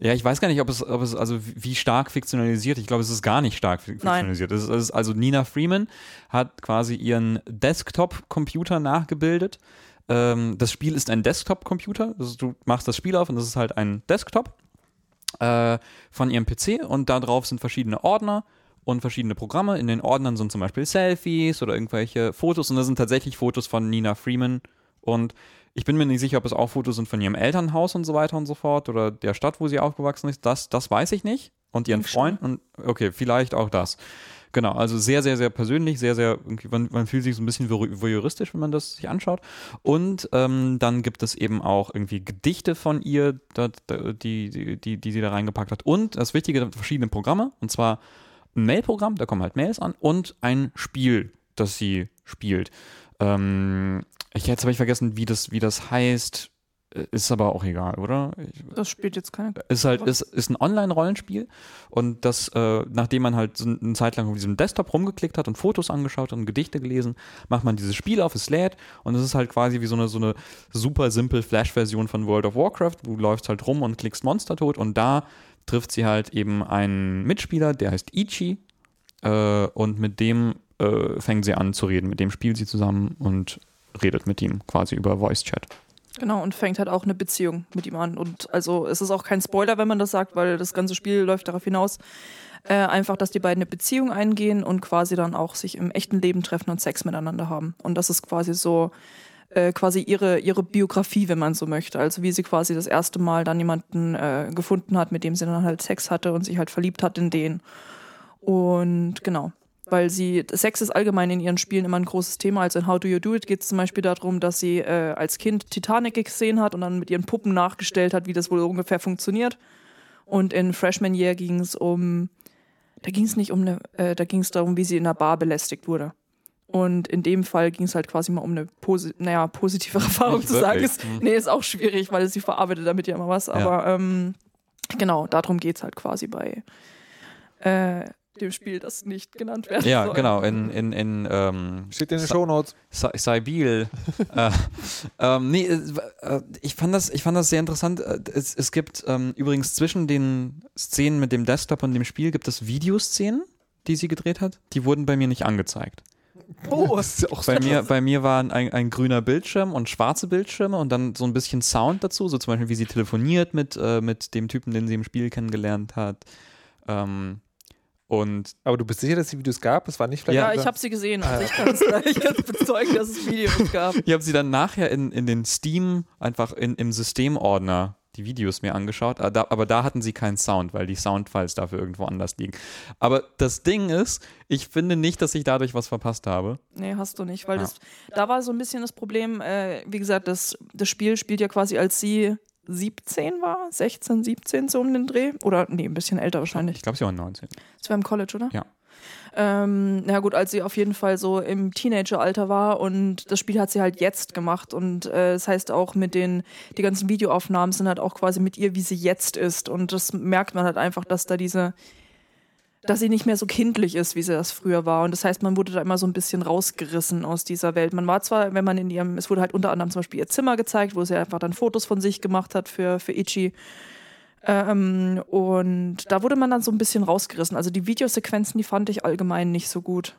ja, ich weiß gar nicht, ob es, ob es, also wie stark fiktionalisiert. Ich glaube, es ist gar nicht stark fiktionalisiert. Es ist, es ist, also Nina Freeman hat quasi ihren Desktop-Computer nachgebildet. Ähm, das Spiel ist ein Desktop-Computer. Also du machst das Spiel auf und das ist halt ein Desktop äh, von ihrem PC und da drauf sind verschiedene Ordner und verschiedene Programme. In den Ordnern sind zum Beispiel Selfies oder irgendwelche Fotos und das sind tatsächlich Fotos von Nina Freeman und ich bin mir nicht sicher, ob es auch Fotos sind von ihrem Elternhaus und so weiter und so fort oder der Stadt, wo sie aufgewachsen ist. Das, das weiß ich nicht. Und ihren. Freund. Und okay, vielleicht auch das. Genau, also sehr, sehr, sehr persönlich, sehr, sehr, man, man fühlt sich so ein bisschen voy- voyeuristisch, wenn man das sich anschaut. Und ähm, dann gibt es eben auch irgendwie Gedichte von ihr, die, die, die, die sie da reingepackt hat. Und das Wichtige, verschiedene Programme. Und zwar ein Mail-Programm, da kommen halt Mails an, und ein Spiel, das sie spielt. Ähm, ich, jetzt habe ich vergessen, wie das, wie das heißt. Äh, Ist aber auch egal, oder? Ich, Das spielt jetzt keine. ist halt ist, ist ein Online-Rollenspiel und das, äh, nachdem man halt so eine Zeit lang auf diesem Desktop rumgeklickt hat und Fotos angeschaut und Gedichte gelesen, macht man dieses Spiel auf, es lädt und es ist halt quasi wie so eine, so eine super simple Flash-Version von World of Warcraft. Du läufst halt rum und klickst Monster tot und da trifft sie halt eben einen Mitspieler, der heißt Ichi äh, und mit dem äh, fängt sie an zu reden. Mit dem spielt sie zusammen und redet mit ihm quasi über Voice-Chat. Genau, und fängt halt auch eine Beziehung mit ihm an. Und also es ist auch kein Spoiler, wenn man das sagt, weil das ganze Spiel läuft darauf hinaus. Äh, einfach, dass die beiden eine Beziehung eingehen und quasi dann auch sich im echten Leben treffen und Sex miteinander haben. Und das ist quasi so äh, quasi ihre, ihre Biografie, wenn man so möchte. Also wie sie quasi das erste Mal dann jemanden äh, gefunden hat, mit dem sie dann halt Sex hatte und sich halt verliebt hat in den. Und genau. Weil sie, Sex ist allgemein in ihren Spielen immer ein großes Thema. Also in How Do You Do It geht es zum Beispiel darum, dass sie äh, als Kind Titanic gesehen hat und dann mit ihren Puppen nachgestellt hat, wie das wohl ungefähr funktioniert. Und in Freshman Year ging es um, da ging es nicht um eine, äh, da ging es darum, wie sie in einer Bar belästigt wurde. Und in dem Fall ging es halt quasi mal um eine posi naja, positivere Erfahrung Nicht zu sagen. Ist, Hm. nee, ist auch schwierig, weil sie verarbeitet damit ja immer was. Aber ähm, genau, darum geht es halt quasi bei äh, dem Spiel, das nicht genannt werden Ja, soll. genau. In, in, in ähm, Steht in den Sa- Shownotes. Sa- äh, ähm, nee, war- äh, ich fand das, ich fand das sehr interessant. Äh, Es, es gibt ähm, übrigens zwischen den Szenen mit dem Desktop und dem Spiel gibt es Videoszenen, die sie gedreht hat. Die wurden bei mir nicht angezeigt. Oh, Das ist ja auch Bei mir, bei mir waren ein, ein grüner Bildschirm und schwarze Bildschirme und dann so ein bisschen Sound dazu, so zum Beispiel, wie sie telefoniert mit, äh, mit dem Typen, den sie im Spiel kennengelernt hat. Ähm, und Aber du bist sicher, dass es die Videos gab? Es war nicht vielleicht. ja, ich habe sie gesehen. Also ich kann es ich kann's bezeugen, dass es Videos gab. Ich habe sie dann nachher in, in den Steam einfach in, im Systemordner die Videos mir angeschaut, aber da, aber da hatten sie keinen Sound, weil die Soundfiles dafür irgendwo anders liegen. Aber das Ding ist, ich finde nicht, dass ich dadurch was verpasst habe. Nee, hast du nicht, weil Ja. das, da war so ein bisschen das Problem, äh, wie gesagt, das, das Spiel spielt ja quasi als sie 17 war, 16, 17 so um den Dreh. Oder nee, ein bisschen älter wahrscheinlich. Ich glaube, sie waren 19. Das war im College, oder? Ja. Ähm, na gut, als sie auf jeden Fall so im Teenageralter war und das Spiel hat sie halt jetzt gemacht und äh, das heißt auch mit den, die ganzen Videoaufnahmen sind halt auch quasi mit ihr, wie sie jetzt ist und das merkt man halt einfach, dass da diese, dass sie nicht mehr so kindlich ist, wie sie das früher war und das heißt, man wurde da immer so ein bisschen rausgerissen aus dieser Welt. Man war zwar, wenn man in ihrem, es wurde halt unter anderem zum Beispiel ihr Zimmer gezeigt, wo sie einfach dann Fotos von sich gemacht hat für, für Ichi. Ähm, und da wurde man dann so ein bisschen rausgerissen. Also die Videosequenzen, die fand ich allgemein nicht so gut.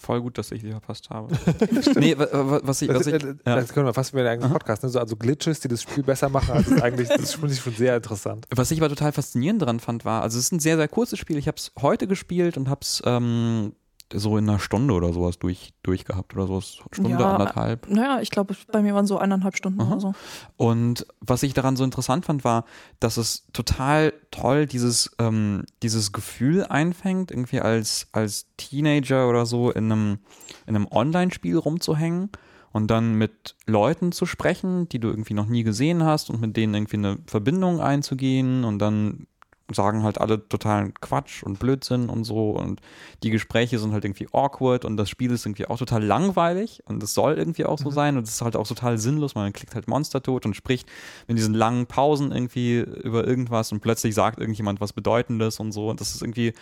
Voll gut, dass ich sie verpasst habe. nee, wa- wa- was ich, was Das, ich, äh, das können wir fast wieder einen eigenen Podcast, ne? so, also Glitches, die das Spiel besser machen, als es eigentlich, das finde ich schon sehr interessant. Was ich aber total faszinierend daran fand, war, also es ist ein sehr, sehr kurzes Spiel. Ich habe es heute gespielt und habe es ähm, so in einer Stunde oder sowas durch, durchgehabt oder sowas. Stunde, Ja, anderthalb. Naja, ich glaube, bei mir waren so eineinhalb Stunden Aha. oder so. Und was ich daran so interessant fand, war, dass es total toll dieses, ähm, dieses Gefühl einfängt, irgendwie als, als Teenager oder so in einem, in einem Online-Spiel rumzuhängen und dann mit Leuten zu sprechen, die du irgendwie noch nie gesehen hast und mit denen irgendwie eine Verbindung einzugehen und dann sagen halt alle totalen Quatsch und Blödsinn und so. Und die Gespräche sind halt irgendwie awkward und das Spiel ist irgendwie auch total langweilig und es soll irgendwie auch so sein. Und es ist halt auch total sinnlos, man klickt halt Monster tot und spricht in diesen langen Pausen irgendwie über irgendwas und plötzlich sagt irgendjemand was Bedeutendes und so. Und das ist irgendwie,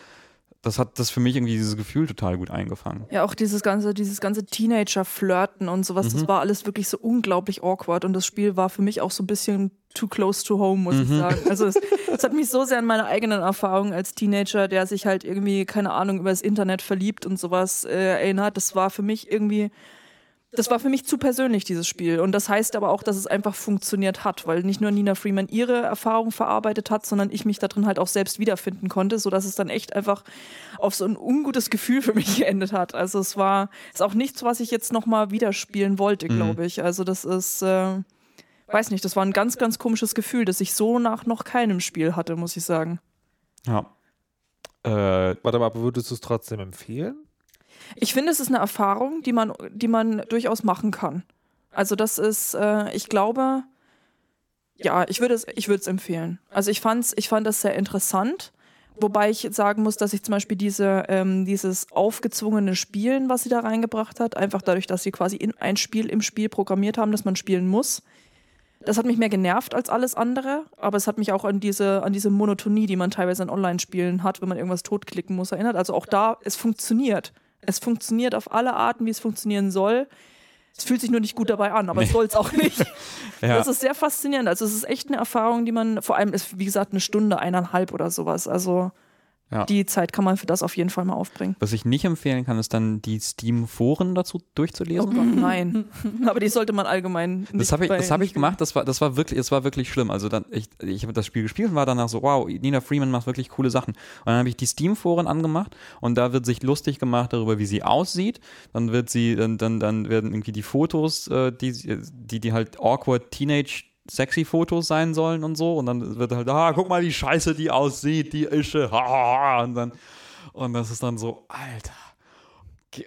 das hat das für mich irgendwie dieses Gefühl total gut eingefangen. Ja, auch dieses ganze, dieses ganze Teenager-Flirten und sowas, Mhm. das war alles wirklich so unglaublich awkward und das Spiel war für mich auch so ein bisschen too close to home, muss ich Mhm. sagen. Also es, es hat mich so sehr an meine eigenen Erfahrungen als Teenager, der sich halt irgendwie, keine Ahnung, über das Internet verliebt und sowas äh, erinnert. Das war für mich irgendwie, das war für mich zu persönlich, dieses Spiel. Und das heißt aber auch, dass es einfach funktioniert hat, weil nicht nur Nina Freeman ihre Erfahrung verarbeitet hat, sondern ich mich da drin halt auch selbst wiederfinden konnte, sodass es dann echt einfach auf so ein ungutes Gefühl für mich geendet hat. Also es war, ist auch nichts, was ich jetzt nochmal wieder spielen wollte, glaube ich. Also das ist, äh, weiß nicht, das war ein ganz, ganz komisches Gefühl, das ich so nach noch keinem Spiel hatte, muss ich sagen. Ja. Äh, Warte mal, aber würdest du es trotzdem empfehlen? Ich finde, es ist eine Erfahrung, die man, die man durchaus machen kann. Also das ist, äh, ich glaube, ja, ich würde es, ich würde es empfehlen. Also ich fand's, ich fand das sehr interessant, wobei ich sagen muss, dass ich zum Beispiel diese, ähm, dieses aufgezwungene Spielen, was sie da reingebracht hat, einfach dadurch, dass sie quasi in ein Spiel im Spiel programmiert haben, das man spielen muss. Das hat mich mehr genervt als alles andere, aber es hat mich auch an diese, an diese Monotonie, die man teilweise in Online-Spielen hat, wenn man irgendwas totklicken muss, erinnert. Also auch da, es funktioniert. Es funktioniert auf alle Arten, wie es funktionieren soll. Es fühlt sich nur nicht gut dabei an, aber es soll es auch nicht. ja. Das ist sehr faszinierend. Also es ist echt eine Erfahrung, die man, vor allem ist, wie gesagt, eine Stunde, eineinhalb oder sowas. Also Ja. die Zeit kann man für das auf jeden Fall mal aufbringen. Was ich nicht empfehlen kann, ist dann die Steam-Foren dazu Oh durchzulesen. Gott, nein. Aber die sollte man allgemein nicht Das habe ich, das hab ich gemacht, das war, das war wirklich, es war wirklich schlimm. Also dann, ich, ich habe das Spiel gespielt und war danach so, wow, Nina Freeman macht wirklich coole Sachen. Und dann habe ich die Steam-Foren angemacht und da wird sich lustig gemacht darüber, wie sie aussieht. Dann wird sie, dann, dann, dann werden irgendwie die Fotos, äh, die, die, die halt awkward Teenage sexy Fotos sein sollen und so und dann wird halt, ah, guck mal, wie scheiße die aussieht, die Ische, ha, ha, ha. und dann, und das ist dann so, Alter,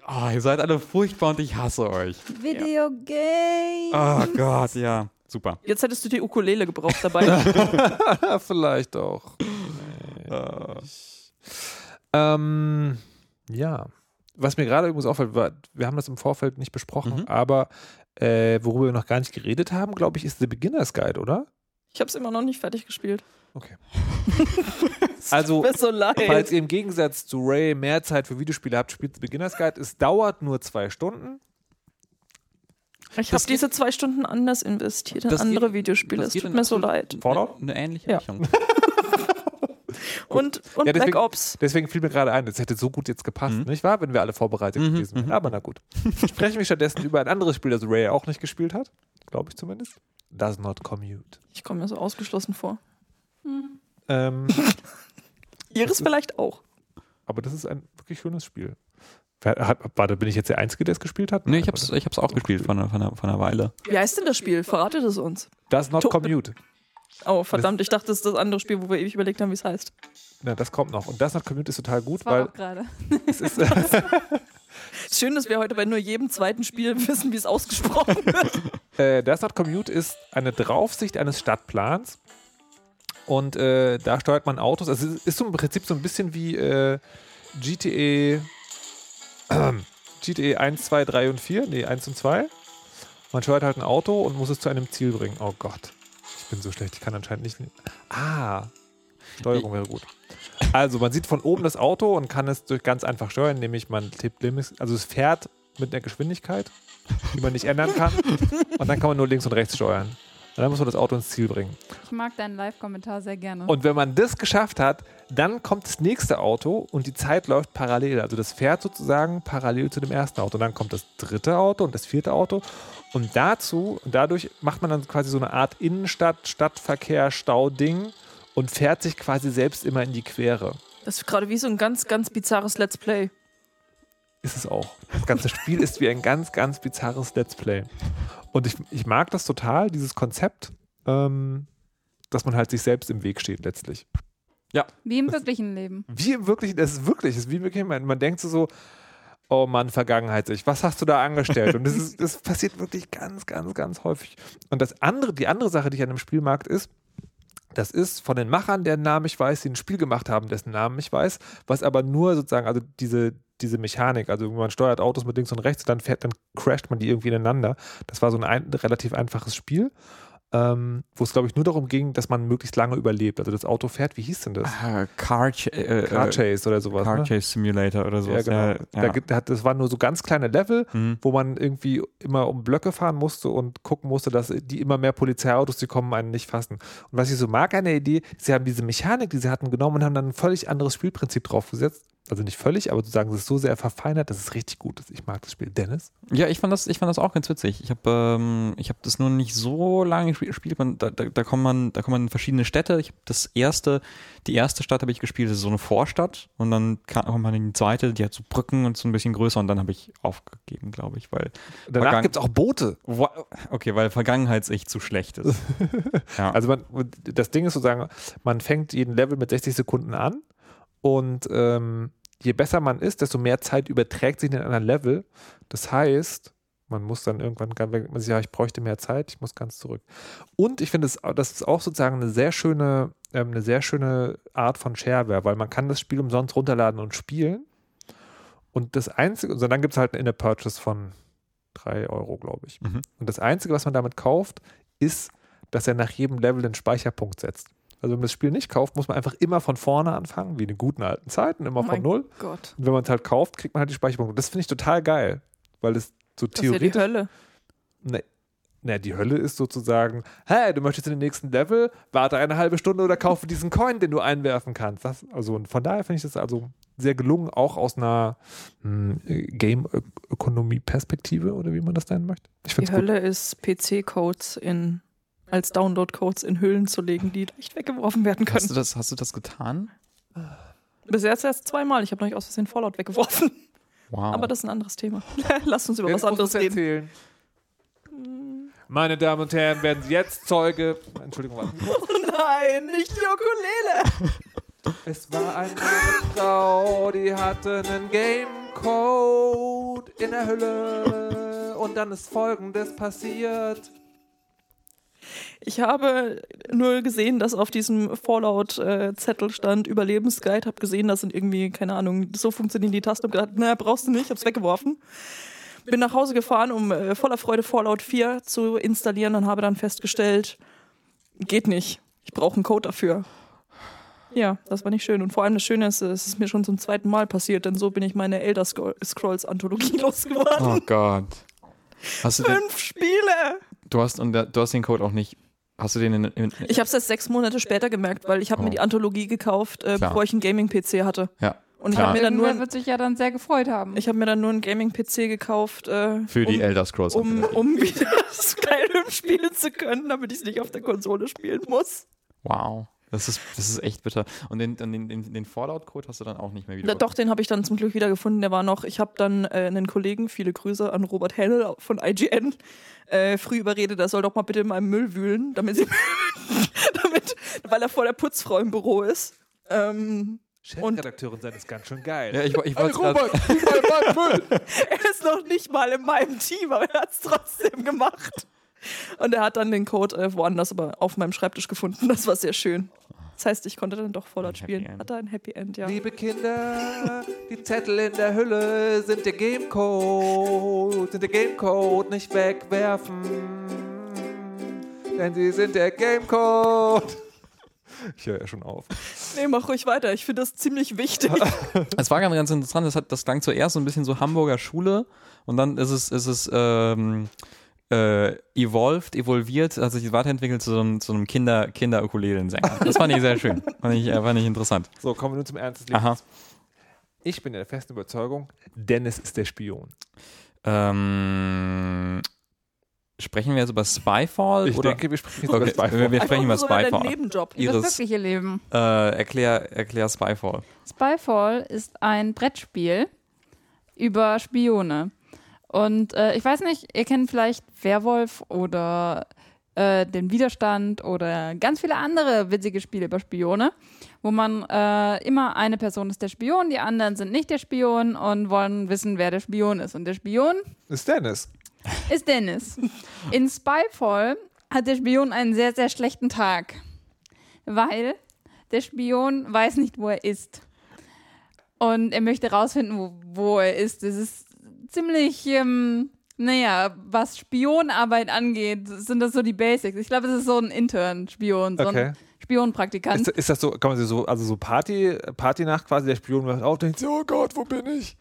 ah, ihr seid alle furchtbar und ich hasse euch. Videogame. Oh Gott, ja, super. Jetzt hättest du die Ukulele gebraucht dabei. Ja, vielleicht auch. Nee. Ähm, ja. Was mir gerade übrigens auffällt, war, wir haben das im Vorfeld nicht besprochen, Mhm. aber äh, worüber wir noch gar nicht geredet haben, glaube ich, ist The Beginner's Guide, oder? Ich habe es immer noch nicht fertig gespielt. Okay. also, so falls ihr im Gegensatz zu Ray mehr Zeit für Videospiele habt, spielt The Beginner's Guide. Es dauert nur zwei Stunden. Ich habe diese zwei Stunden anders investiert in andere geht- Videospiele. das Es tut mir so leid. Fallout? Eine ähnliche Ja. Richtung. Und, und Ja, deswegen- Black Ops. Deswegen fiel mir gerade ein, es hätte so gut jetzt gepasst, Mhm. nicht wahr? Wenn wir alle vorbereitet Mhm, gewesen wären. mhm. Aber na gut. Sprechen wir stattdessen über ein anderes Spiel, das Ray auch nicht gespielt hat. Glaube ich zumindest. Does not commute. Ich komme mir so ausgeschlossen vor. Ähm, Iris vielleicht auch. aber das ist ein wirklich schönes Spiel. Warte, bin ich jetzt der Einzige, der es gespielt hat? Nee, ich hab's, ich hab's auch gespielt von, einer- von, einer, von einer Weile. Wie heißt denn das Spiel? Verratet es uns. Does not To- commute. Oh, verdammt, ich dachte, das ist das andere Spiel, wo wir ewig überlegt haben, wie es heißt. Na, das kommt noch. Und das Not Commute ist total gut, Das war weil auch gerade. es ist, Schön, dass wir heute bei nur jedem zweiten Spiel wissen, wie es ausgesprochen wird. äh, das Not Commute ist eine Draufsicht eines Stadtplans. Und äh, da steuert man Autos. Also es ist so im Prinzip so ein bisschen wie äh, GTE, GTE 1, 2, 3 und 4. Nee, 1 und 2. Man steuert halt ein Auto und muss es zu einem Ziel bringen. Oh Gott. Ich bin so schlecht. Ich kann anscheinend nicht. Ah. Steuerung wäre gut. Also, man sieht von oben das Auto und kann es durch ganz einfach steuern, nämlich man tippt Limits. Also, es fährt mit einer Geschwindigkeit, die man nicht ändern kann. Und dann kann man nur links und rechts steuern. Und dann muss man das Auto ins Ziel bringen. Ich mag deinen Live-Kommentar sehr gerne. Und wenn man das geschafft hat, dann kommt das nächste Auto und die Zeit läuft parallel. Also das fährt sozusagen parallel zu dem ersten Auto. Dann kommt das dritte Auto und das vierte Auto. Und dazu, dadurch macht man dann quasi so eine Art Innenstadt, Stadtverkehr, Stauding und fährt sich quasi selbst immer in die Quere. Das ist gerade wie so ein ganz, ganz bizarres Let's Play. Ist es auch. Das ganze Spiel ist wie ein ganz, ganz bizarres Let's Play. Und ich, ich mag das total, dieses Konzept, ähm, dass man halt sich selbst im Weg steht letztlich. Wie im wirklichen Leben. Wie im wirklich, das ist wirklich, das ist wie wirklich, man, man denkt so, so, oh Mann, Vergangenheit, was hast du da angestellt? Und das, ist, das passiert wirklich ganz, ganz, ganz häufig. Und das andere, die andere Sache, die ich an dem Spiel mag, ist, das ist von den Machern, deren Namen ich weiß, die ein Spiel gemacht haben, dessen Namen ich weiß, was aber nur sozusagen, also diese, diese Mechanik, also man steuert Autos mit links und rechts, dann fährt, dann crasht man die irgendwie ineinander. Das war so ein, ein relativ einfaches Spiel, ähm, wo es, glaube ich, nur darum ging, dass man möglichst lange überlebt. Also das Auto fährt, wie hieß denn das? Ah, Car, Ch äh, Car äh, Chase oder sowas. Car ne? Chase Simulator oder Ja, sowas. genau. Ja, Da ja. gibt, hat, das waren nur so ganz kleine Level, Mhm. wo man irgendwie immer um Blöcke fahren musste und gucken musste, dass die immer mehr Polizeiautos, die kommen, einen nicht fassen. Und was ich so mag an der Idee, sie haben diese Mechanik, die sie hatten, genommen und haben dann ein völlig anderes Spielprinzip draufgesetzt. Also nicht völlig, aber sozusagen, es ist so sehr verfeinert, dass es richtig gut ist. Ich mag das Spiel. Dennis? Ja, ich fand das, ich fand das auch ganz witzig. Ich habe, ähm, ich habe das nur nicht so lange gespie- gespielt. Man, da, da, da kommt man, da kommt man in verschiedene Städte. Ich habe das erste, die erste Stadt habe ich gespielt, das ist so eine Vorstadt. Und dann kam, kommt man in die zweite, die hat so Brücken und so ein bisschen größer. Und dann habe ich aufgegeben, glaube ich, weil Danach gibt es auch Boote. Okay, weil Vergangenheitsecht zu schlecht ist. ja. Also man, das Ding ist sozusagen, man fängt jeden Level mit 60 Sekunden an und ähm, je besser man ist, desto mehr Zeit überträgt sich in anderen Level. Das heißt, man muss dann irgendwann, wenn man sich, ja, ich bräuchte mehr Zeit, ich muss ganz zurück. Und ich finde, das, das ist auch sozusagen eine sehr schöne, ähm, eine sehr schöne Art von Shareware, weil man kann das Spiel umsonst runterladen und spielen. Und das Einzige, also dann gibt es halt eine In-Purchase von 3 Euro, glaube ich. Mhm. Und das Einzige, was man damit kauft, ist, dass er nach jedem Level den Speicherpunkt setzt. Also wenn man das Spiel nicht kauft, muss man einfach immer von vorne anfangen, wie in den guten alten Zeiten, immer Oh von null. Gott. Und wenn man es halt kauft, kriegt man halt die Speicherpunkte. Das finde ich total geil, weil es so Das ist ja die theoretisch. Hölle. Nee. Nee, die Hölle ist sozusagen, hey, du möchtest in den nächsten Level, warte eine halbe Stunde oder kaufe diesen Coin, den du einwerfen kannst. Das, also und von daher finde ich das also sehr gelungen, auch aus einer hm, Game-Ökonomie-Perspektive oder wie man das nennen möchte. Die es gut. Hölle ist PC-Codes in als Download-Codes in Hüllen zu legen, die leicht weggeworfen werden hast, du können. das, hast du das getan? Bis jetzt erst zweimal. Ich habe noch nicht aus Versehen Fallout weggeworfen. Wow. Aber das ist ein anderes Thema. Lass uns über was anderes reden. erzählen. Meine Damen und Herren, werden Sie jetzt Zeuge. Entschuldigung, warte. Nein, nicht die Ukulele. Es war eine Frau, die hatte einen Gamecode in der Hülle. Und dann ist folgendes passiert. Ich habe nur gesehen, dass auf diesem Fallout-Zettel stand Überlebensguide. Hab gesehen, das sind irgendwie, keine Ahnung, so funktionieren die Tasten. Hab gedacht, naja, brauchst du nicht, hab's weggeworfen. Bin nach Hause gefahren, um äh, voller Freude Fallout 4 zu installieren und habe dann festgestellt, geht nicht. Ich brauche einen Code dafür. Ja, das war nicht schön. Und vor allem das Schöne ist, es ist mir schon zum zweiten Mal passiert, denn so bin ich meine Elder Scroll- Scrolls Anthologie losgeworden. oh Gott. Hast Fünf Spiele! Du hast und der, du hast den Code auch nicht. Hast du den in, in, Ich habe es erst sechs Monate später gemerkt, weil ich habe Oh. mir die Anthologie gekauft, äh, bevor ich einen Gaming-PC hatte. ja Und ich habe mir dann nur, Irgendwer wird sich ja dann sehr gefreut haben. ich habe mir dann nur einen Gaming-PC gekauft, äh, für die um, Elder Scrolls. um, um wieder Skyrim spielen zu können, damit ich es nicht auf der Konsole spielen muss. Wow. Das ist, das ist echt bitter. Und den, den, den, den Fallout-Code hast du dann auch nicht mehr wieder. Doch, den habe ich dann zum Glück wieder gefunden. Der war noch, ich habe dann äh, einen Kollegen, viele Grüße an Robert Hennel von IGN, äh, früh überredet, er soll doch mal bitte in meinem Müll wühlen, damit, sie, damit weil er vor der Putzfrau im Büro ist. Ähm, Chefredakteurin sein ist ganz schön geil. Ja, ich, ich Hey. Robert, mal meinen Müll. er ist noch nicht mal in meinem Team, aber er hat es trotzdem gemacht. Und er hat dann den Code äh, woanders aber auf meinem Schreibtisch gefunden. Das war sehr schön. Das heißt, ich konnte dann doch Fallout spielen. End. Hat er ein Happy End, ja. Liebe Kinder, die Zettel in der Hülle sind der Gamecode, sind der Gamecode, nicht wegwerfen, denn sie sind der Gamecode. Ich höre ja schon auf. Nee, mach ruhig weiter. Ich finde das ziemlich wichtig. Es war ganz, ganz interessant, das, hat, das klang zuerst so ein bisschen so Hamburger Schule und dann ist es, ist es ähm, äh, evolved, evolviert, also sich weiterentwickelt zu so einem, zu einem Kinder, Kinder-Ukulelensänger. Das fand ich sehr schön. Fand ich, äh, fand ich interessant. So, kommen wir nun zum Ernst des Lebens. Aha. Ich bin der festen Überzeugung, Dennis ist der Spion. Ähm, sprechen wir jetzt über Spyfall? Ich oder? denke, wir sprechen jetzt Okay, über Spyfall. wir- sprechen über Spyfall. Nebenjob. Das Iris, wirkliche Leben. äh, erklär, erklär Spyfall. Spyfall ist ein Brettspiel über Spione. Und äh, ich weiß nicht, ihr kennt vielleicht Werwolf oder äh, den Widerstand oder ganz viele andere witzige Spiele über Spione, wo man äh, immer eine Person ist der Spion, die anderen sind nicht der Spion und wollen wissen, wer der Spion ist. Und der Spion ist Dennis. ist Dennis. In Spyfall hat der Spion einen sehr, sehr schlechten Tag, weil der Spion weiß nicht, wo er ist. Und er möchte rausfinden, wo, wo er ist. Das ist ziemlich, ähm, naja, was Spionarbeit angeht, sind das so die Basics. Ich glaube, es ist so ein Intern-Spion, so Okay. ein Spionpraktikant. Ist, ist das so, kann man sich so, also so Party, Partynacht quasi, der Spion wacht auf denkt, oh Gott, wo bin ich?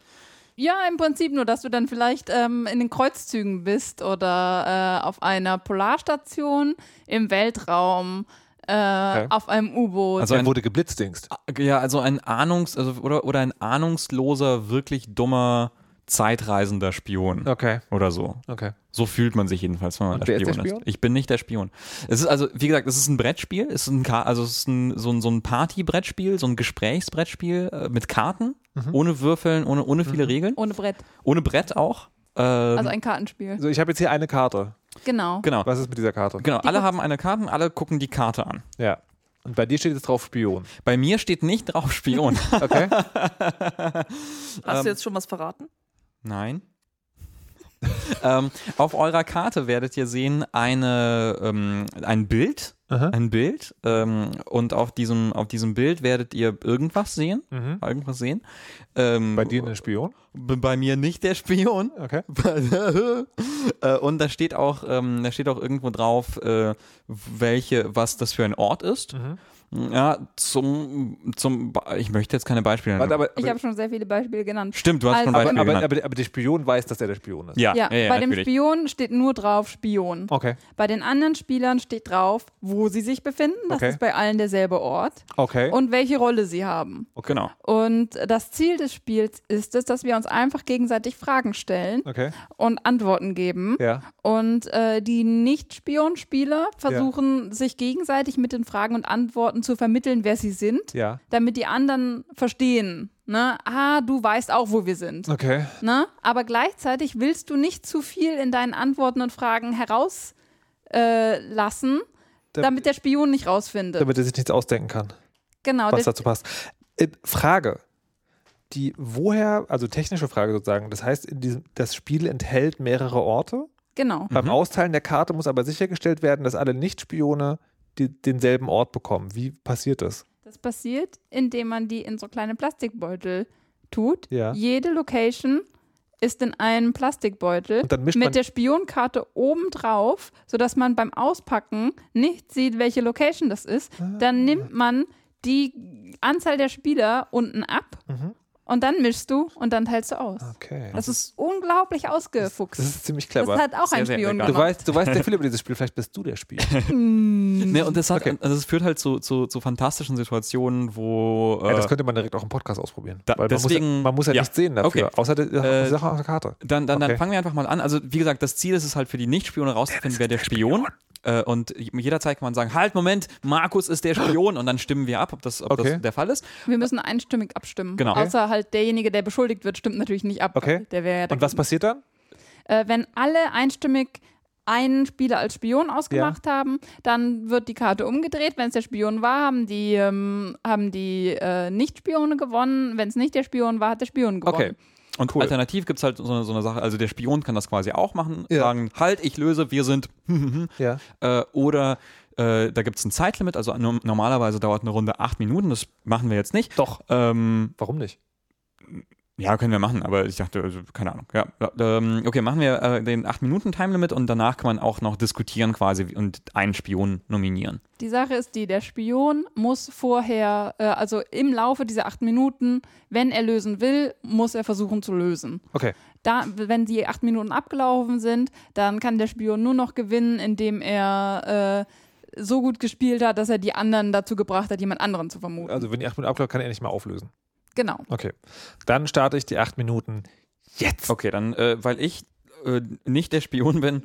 Ja, im Prinzip nur, dass du dann vielleicht ähm, in den Kreuzzügen bist oder äh, auf einer Polarstation im Weltraum, äh, Okay. auf einem U-Boot. Also er ein- wurde geblitzdingst. Ja, also ein Ahnungs-, also, oder, oder ein ahnungsloser, wirklich dummer, zeitreisender Spion. Okay, Oder so. okay. So fühlt man sich jedenfalls, wenn man Und der wer ist Spion, der Spion? ist. Ich bin nicht der Spion. Es ist also, wie gesagt, es ist ein Brettspiel, es ist ein, Ka- also es ist ein, so ein, so ein Party-Brettspiel, so ein Gesprächsbrettspiel äh, mit Karten, Mhm. ohne Würfeln, ohne, ohne viele Regeln, ohne Brett. ohne Brett auch. Ähm, Also ein Kartenspiel. Also ich habe jetzt hier eine Karte. Genau. genau. Was ist mit dieser Karte? Genau, alle haben eine Karte, alle gucken die Karte an. Ja. Und bei dir steht jetzt drauf Spion. Bei mir steht nicht drauf Spion. Okay. Hast du jetzt schon was verraten? Nein. ähm, auf eurer Karte werdet ihr sehen eine, ähm, ein Bild, Aha. ein Bild ähm, und auf diesem, auf diesem Bild werdet ihr irgendwas sehen, Mhm. irgendwas sehen. Ähm, Bei dir ein Spion? bei mir nicht der Spion. Okay. äh, und da steht auch, ähm, da steht auch irgendwo drauf, äh, welche, was das für ein Ort ist. Mhm. Ja, zum, zum, ich möchte jetzt keine Beispiele nennen. Warte, aber, Ich aber, habe schon sehr viele Beispiele genannt. Stimmt, du hast schon Also- aber, Beispiele aber, genannt. aber, aber der Spion weiß, dass er der Spion ist. ja, Ja, ja, ja, bei dem natürlich. Spion steht nur drauf Spion. Okay. Bei den anderen Spielern steht drauf, wo sie sich befinden. Das Okay. ist bei allen derselbe Ort. Okay. Und welche Rolle sie haben. Genau. Und das Ziel des Spiels ist es, dass wir uns einfach gegenseitig Fragen stellen okay. und Antworten geben. Ja. Und äh, die Nicht-Spion-Spieler versuchen, sich gegenseitig mit den Fragen und Antworten zu vermitteln, wer sie sind, Ja. damit die anderen verstehen. Ne? Ah, du weißt auch, wo wir sind. Okay. Ne? Aber gleichzeitig willst du nicht zu viel in deinen Antworten und Fragen herauslassen, äh, damit der Spion nicht rausfindet. Damit er sich nichts ausdenken kann, genau. was dazu passt. Äh, Frage. Die, woher, also technische Frage sozusagen, das heißt, in diesem, das Spiel enthält mehrere Orte. genau. Beim Austeilen der Karte muss aber sichergestellt werden, dass alle Nicht-Spione denselben Ort bekommen. Wie passiert das? Das passiert, indem man die in so kleine Plastikbeutel tut. Ja. Jede Location ist in einem Plastikbeutel mit der Spionkarte oben drauf, sodass man beim Auspacken nicht sieht, welche Location das ist. Ah. Dann nimmt man die Anzahl der Spieler unten ab Mhm. Und dann mischst du und dann teilst du aus. Okay. Das ist unglaublich ausgefuchst. Das ist ziemlich Das clever. hat auch Sehr, ein sehr Spion elegant. Du gemacht. weißt, du weißt sehr viel über dieses Spiel, vielleicht bist du der Spiel. Ne, und das hat, Okay. also es führt halt zu, zu, zu fantastischen Situationen, wo Ja, das äh, könnte man direkt auch im Podcast ausprobieren. Da- Weil man, deswegen- muss ja, man muss ja, ja. nichts sehen dafür, Okay. außer der, Äh, die Sache auf der Karte. dann, dann, Okay. dann fangen wir einfach mal an. Also wie gesagt, das Ziel ist es halt für die Nicht-Spione rauszufinden, wer der Spion. Äh, und jederzeit kann man sagen, halt, Moment, Markus ist der Spion und dann stimmen wir ab, ob das, ob Okay. das der Fall ist. Wir müssen einstimmig abstimmen. Genau. Außer halt derjenige, der beschuldigt wird, stimmt natürlich nicht ab. Okay. Der wäre ja Und was passiert dann? äh, wenn alle einstimmig einen Spieler als Spion ausgemacht haben, dann wird die Karte umgedreht. Wenn es der Spion war, haben die, ähm, haben die äh, Nicht-Spione gewonnen. Wenn es nicht der Spion war, hat der Spion gewonnen. Okay. Und Cool. alternativ gibt es halt so eine, so eine Sache, also der Spion kann das quasi auch machen, Ja. sagen, halt, ich löse, wir sind Ja. äh, oder äh, da gibt es ein Zeitlimit, also no normalerweise dauert eine Runde acht Minuten, das machen wir jetzt nicht. Doch. Ähm, Warum nicht? Ja, können wir machen, aber ich dachte, also, keine Ahnung. Ja, ähm, okay, machen wir äh, den acht Minuten Time-Limit und danach kann man auch noch diskutieren quasi und einen Spion nominieren. Die Sache ist die, der Spion muss vorher, äh, also im Laufe dieser acht Minuten, wenn er lösen will, muss er versuchen zu lösen. Okay. Da, wenn die acht Minuten abgelaufen sind, dann kann der Spion nur noch gewinnen, indem er äh, so gut gespielt hat, dass er die anderen dazu gebracht hat, jemand anderen zu vermuten. Also wenn die acht Minuten abläuft, kann er nicht mehr auflösen. Genau. Okay. Dann starte ich die acht Minuten jetzt. Okay, dann, äh, weil ich äh, nicht der Spion bin,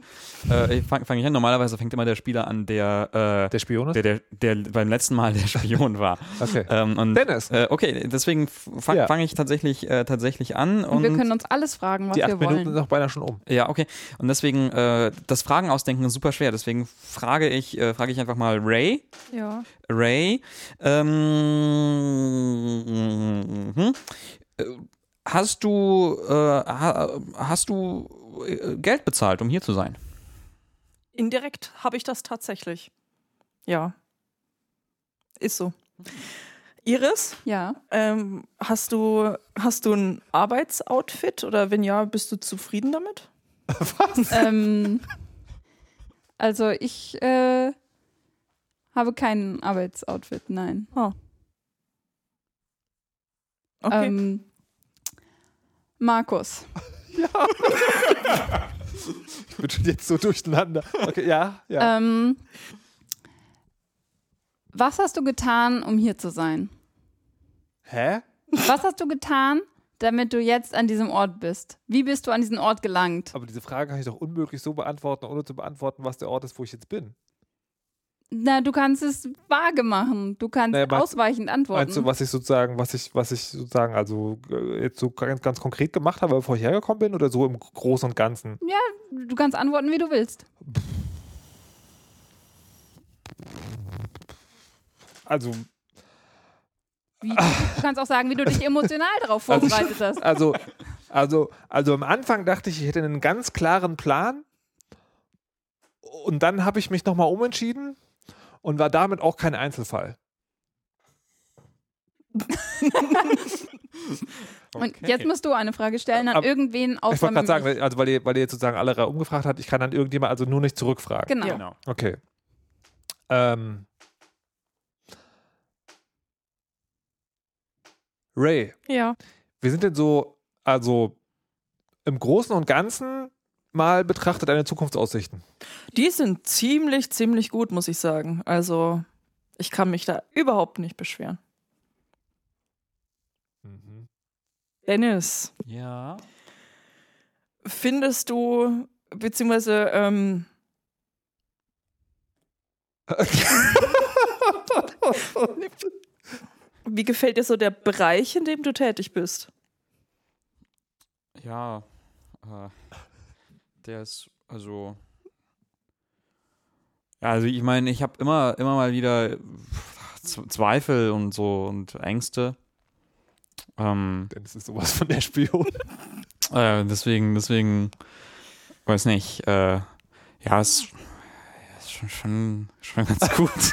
äh, fange fang ich an. Normalerweise fängt immer der Spieler an, der, äh, Der Spion ist? der, der, der beim letzten Mal der Spion war. Okay. Ähm, und, Dennis. Äh, okay, deswegen fange Ja. fang ich tatsächlich, äh, tatsächlich an. Und, Und, wir können uns alles fragen, was die acht wir Minuten wollen. sind noch beinahe schon um. ja, okay. Und deswegen, äh, das Fragen ausdenken ist super schwer. Deswegen frage ich, äh, frage ich einfach mal Ray. Ja. Ray, ähm, mhm. Hast du, äh, ha, hast du Geld bezahlt, um hier zu sein? Indirekt habe ich das tatsächlich. Ja. Ist so. Iris, Ja. ähm, hast du hast du ein Arbeitsoutfit oder wenn ja, bist du zufrieden damit? ähm, also ich äh, habe kein Arbeitsoutfit, nein. Okay. Ähm, Markus, Ich bin schon jetzt so durcheinander. Okay, ja, ja. ähm, was hast du getan, um hier zu sein? Hä? Was hast du getan, damit du jetzt an diesem Ort bist? Wie bist du an diesen Ort gelangt? Aber diese Frage kann ich doch unmöglich so beantworten, ohne zu beantworten, was der Ort ist, wo ich jetzt bin. Na, du kannst es vage machen. Du kannst Naja, ausweichend antworten. Meinst du, was ich sozusagen, was ich, was ich sozusagen, also äh, jetzt so ganz, ganz konkret gemacht habe, bevor ich hergekommen bin, oder so im Großen und Ganzen? du kannst antworten, wie du willst. Also, Wie, du kannst auch sagen, wie du dich emotional darauf vorbereitet hast. also, also, also am Anfang dachte ich, ich hätte einen ganz klaren Plan. Und dann habe ich mich nochmal umentschieden und war damit auch kein Einzelfall. Und jetzt musst du eine Frage stellen an Aber- irgendwen Ich außer wollte gerade sagen, also weil ihr, weil ihr jetzt sozusagen alle umgefragt habt, ich kann dann irgendjemand also nur nicht zurückfragen. Genau. Genau. Okay. Ähm. Ray, ja. wir sind denn so, also im Großen und Ganzen mal betrachtet deine Zukunftsaussichten? Die sind ziemlich, ziemlich gut, muss ich sagen. Also, ich kann mich da überhaupt nicht beschweren. Mhm. Dennis, Ja. findest du, beziehungsweise, ähm, wie gefällt dir so der Bereich, in dem du tätig bist? Ja. Äh, der ist, also. Ja, also ich meine, ich habe immer, immer mal wieder Zweifel und so und Ängste. Ähm, Denn es ist sowas von der Spion. äh, deswegen, deswegen, weiß nicht, äh, ja, es ist schon, schon, schon ganz gut.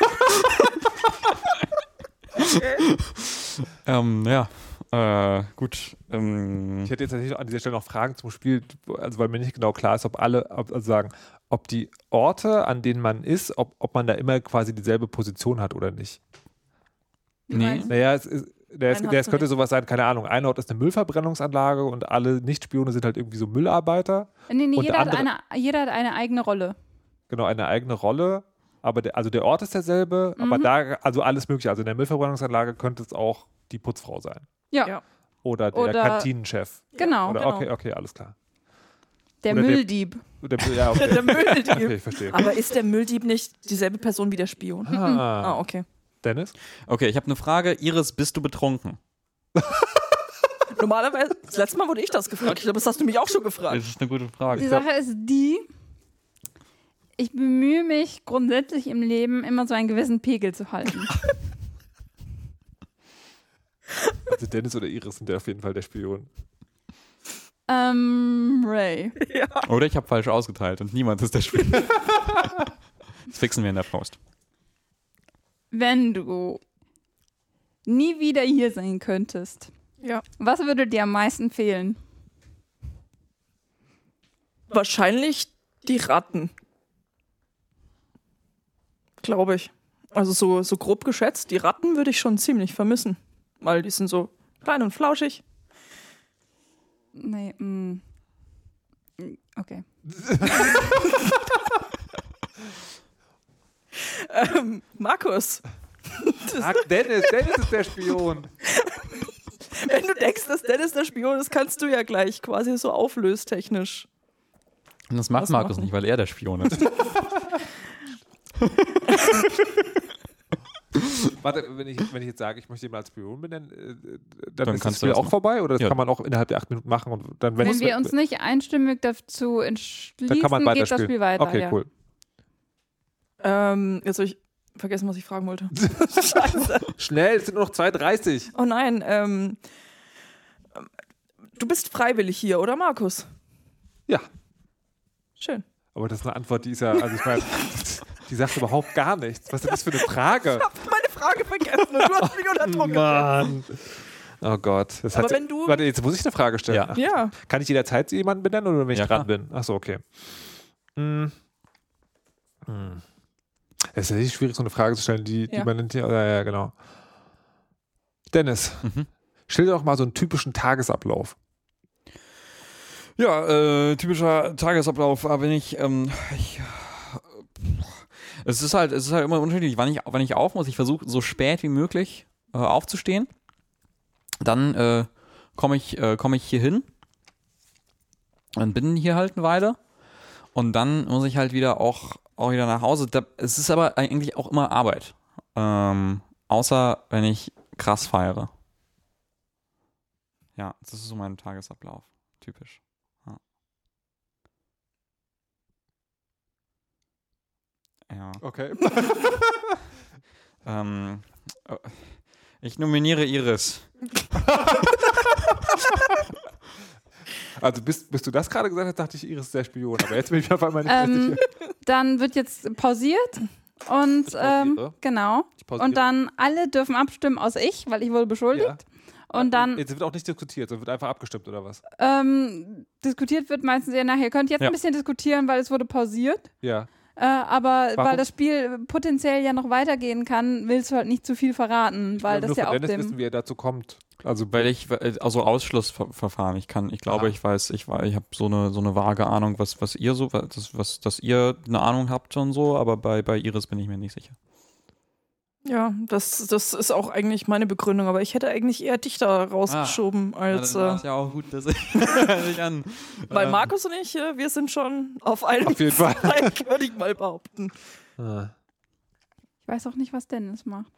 ähm, ja, äh, gut. Ähm, Ich hätte jetzt natürlich an dieser Stelle noch Fragen zum Spiel, also weil mir nicht genau klar ist, ob alle, ob, also sagen, ob die Orte, an denen man ist, ob, ob man da immer quasi dieselbe Position hat oder nicht. Nee. Naja, es, ist, der, ist, der, könnte sowas sein, keine Ahnung, ein Ort ist eine Müllverbrennungsanlage und alle Nichtspione sind halt irgendwie so Müllarbeiter. Nee, nee, Und jeder, hat andere- eine, jeder hat eine eigene Rolle. Genau, eine eigene Rolle. Aber der, also der Ort ist derselbe, aber Mhm. da, also alles mögliche. Also in der Müllverbrennungsanlage könnte es auch die Putzfrau sein. Ja, Ja. Oder der Oder- Kantinenchef. genau. Oder genau. okay, okay, alles klar. Der oder der- Mülldieb. Der, ja, okay. Der Mülldieb. okay, ich verstehe. Aber ist der Mülldieb nicht dieselbe Person wie der Spion? Ah, Ah, okay. Dennis? okay, ich habe eine Frage. Iris, bist du betrunken? Normalerweise, das letzte Mal wurde ich das gefragt. Ich glaube, das hast du mich auch schon gefragt. Das ist eine gute Frage. Die Sache ist die, ich bemühe mich grundsätzlich im Leben immer so einen gewissen Pegel zu halten. Also Dennis oder Iris sind ja auf jeden Fall der Spion. ähm, Ray. Oder ich habe falsch ausgeteilt und niemand ist der Spieler. das fixen wir in der Post. Wenn du nie wieder hier sein könntest, Ja. was würde dir am meisten fehlen? Wahrscheinlich die Ratten. Glaube ich. Also so, so grob geschätzt, die Ratten würde ich schon ziemlich vermissen. Weil die sind so klein und flauschig. Nee, mm. Okay. Ähm, Markus, Sag Dennis, Dennis ist der Spion. wenn du denkst, dass Dennis der Spion ist, kannst du ja gleich quasi so auflöstechnisch. Und das macht Markus machen? nicht, weil er der Spion ist. Warte, wenn ich, wenn ich jetzt sage, ich möchte ihn mal als Spion benennen, äh, dann, Dann ist das kannst du Spiel das auch machen. vorbei oder das Ja. kann man auch innerhalb der acht Minuten machen und dann, wenn, Wenn wir uns nicht einstimmig dazu entschließen, dann kann man geht das. Spiel weiter. okay, ja. cool. Ähm, jetzt habe ich vergessen, was ich fragen wollte. Scheiße. Schnell, es sind nur noch 2,30. Oh nein, ähm, du bist freiwillig hier, oder Markus? Ja. Schön. Aber das ist eine Antwort, die ist ja, also ich meine, die sagt überhaupt gar nichts. Was ist das für eine Frage? Meine Frage vergessen und du hast mich unter Druck. Mann. Oh Gott. Das Aber hat, wenn du- Warte, jetzt muss ich eine Frage stellen. Ja. Ach, Ja. Kann ich jederzeit jemanden benennen oder wenn ich Ja, dran klar. bin? Achso, okay. Hm. Hm. Es ist natürlich schwierig, so eine Frage zu stellen, die, die Ja. man nicht. Ja, ja, genau. Dennis, Mhm. schilder doch mal so einen typischen Tagesablauf. Ja, äh, typischer Tagesablauf, aber wenn ich, ähm, ich, es ist halt, es ist halt immer unterschiedlich, wann ich, wann ich auf muss. Ich versuche so spät wie möglich äh, aufzustehen. Dann äh, komme ich, äh, komme ich hier hin und bin hier halt eine Weile. Und dann muss ich halt wieder auch, auch wieder nach Hause. Da, es ist aber eigentlich auch immer Arbeit. Ähm, außer wenn ich krass feiere. Ja, das ist so mein Tagesablauf. Typisch. Ja. Okay. Ähm, äh, ich nominiere Iris. Also bis, bis du das gerade gesagt hast, dachte ich, Iris ist der Spion. Aber jetzt bin ich auf einmal nicht Ähm, richtig. Dann wird jetzt pausiert und ähm, genau. Und dann alle dürfen abstimmen aus ich, weil ich wurde beschuldigt. Ja. Und dann Jetzt wird auch nicht diskutiert, sondern wird einfach abgestimmt oder was? ähm, diskutiert wird meistens eher nachher. Ihr könnt jetzt Ja. ein bisschen diskutieren, weil es wurde pausiert. Ja. Äh, aber Warum? weil das Spiel potenziell ja noch weitergehen kann, willst du halt nicht zu viel verraten, weil das ja von auch Dennis wissen, dem. wie er dazu kommt. Also Weil ich, äh, also Ausschlussverfahren, ich kann, ich glaube, Ah. ich weiß, ich war, ich habe so eine, so eine vage Ahnung, was, was ihr so, was, was, dass ihr eine Ahnung habt und so, aber bei, bei Iris bin ich mir nicht sicher. Ja, das, das ist auch eigentlich meine Begründung, aber ich hätte eigentlich eher dich da rausgeschoben als. Äh, ja auch gut, dass ich, ich an. weil äh, Markus und ich, äh, wir sind schon auf einem Auf jeden Fall. Würde ich mal behaupten. Ah. Ich weiß auch nicht, was Dennis macht.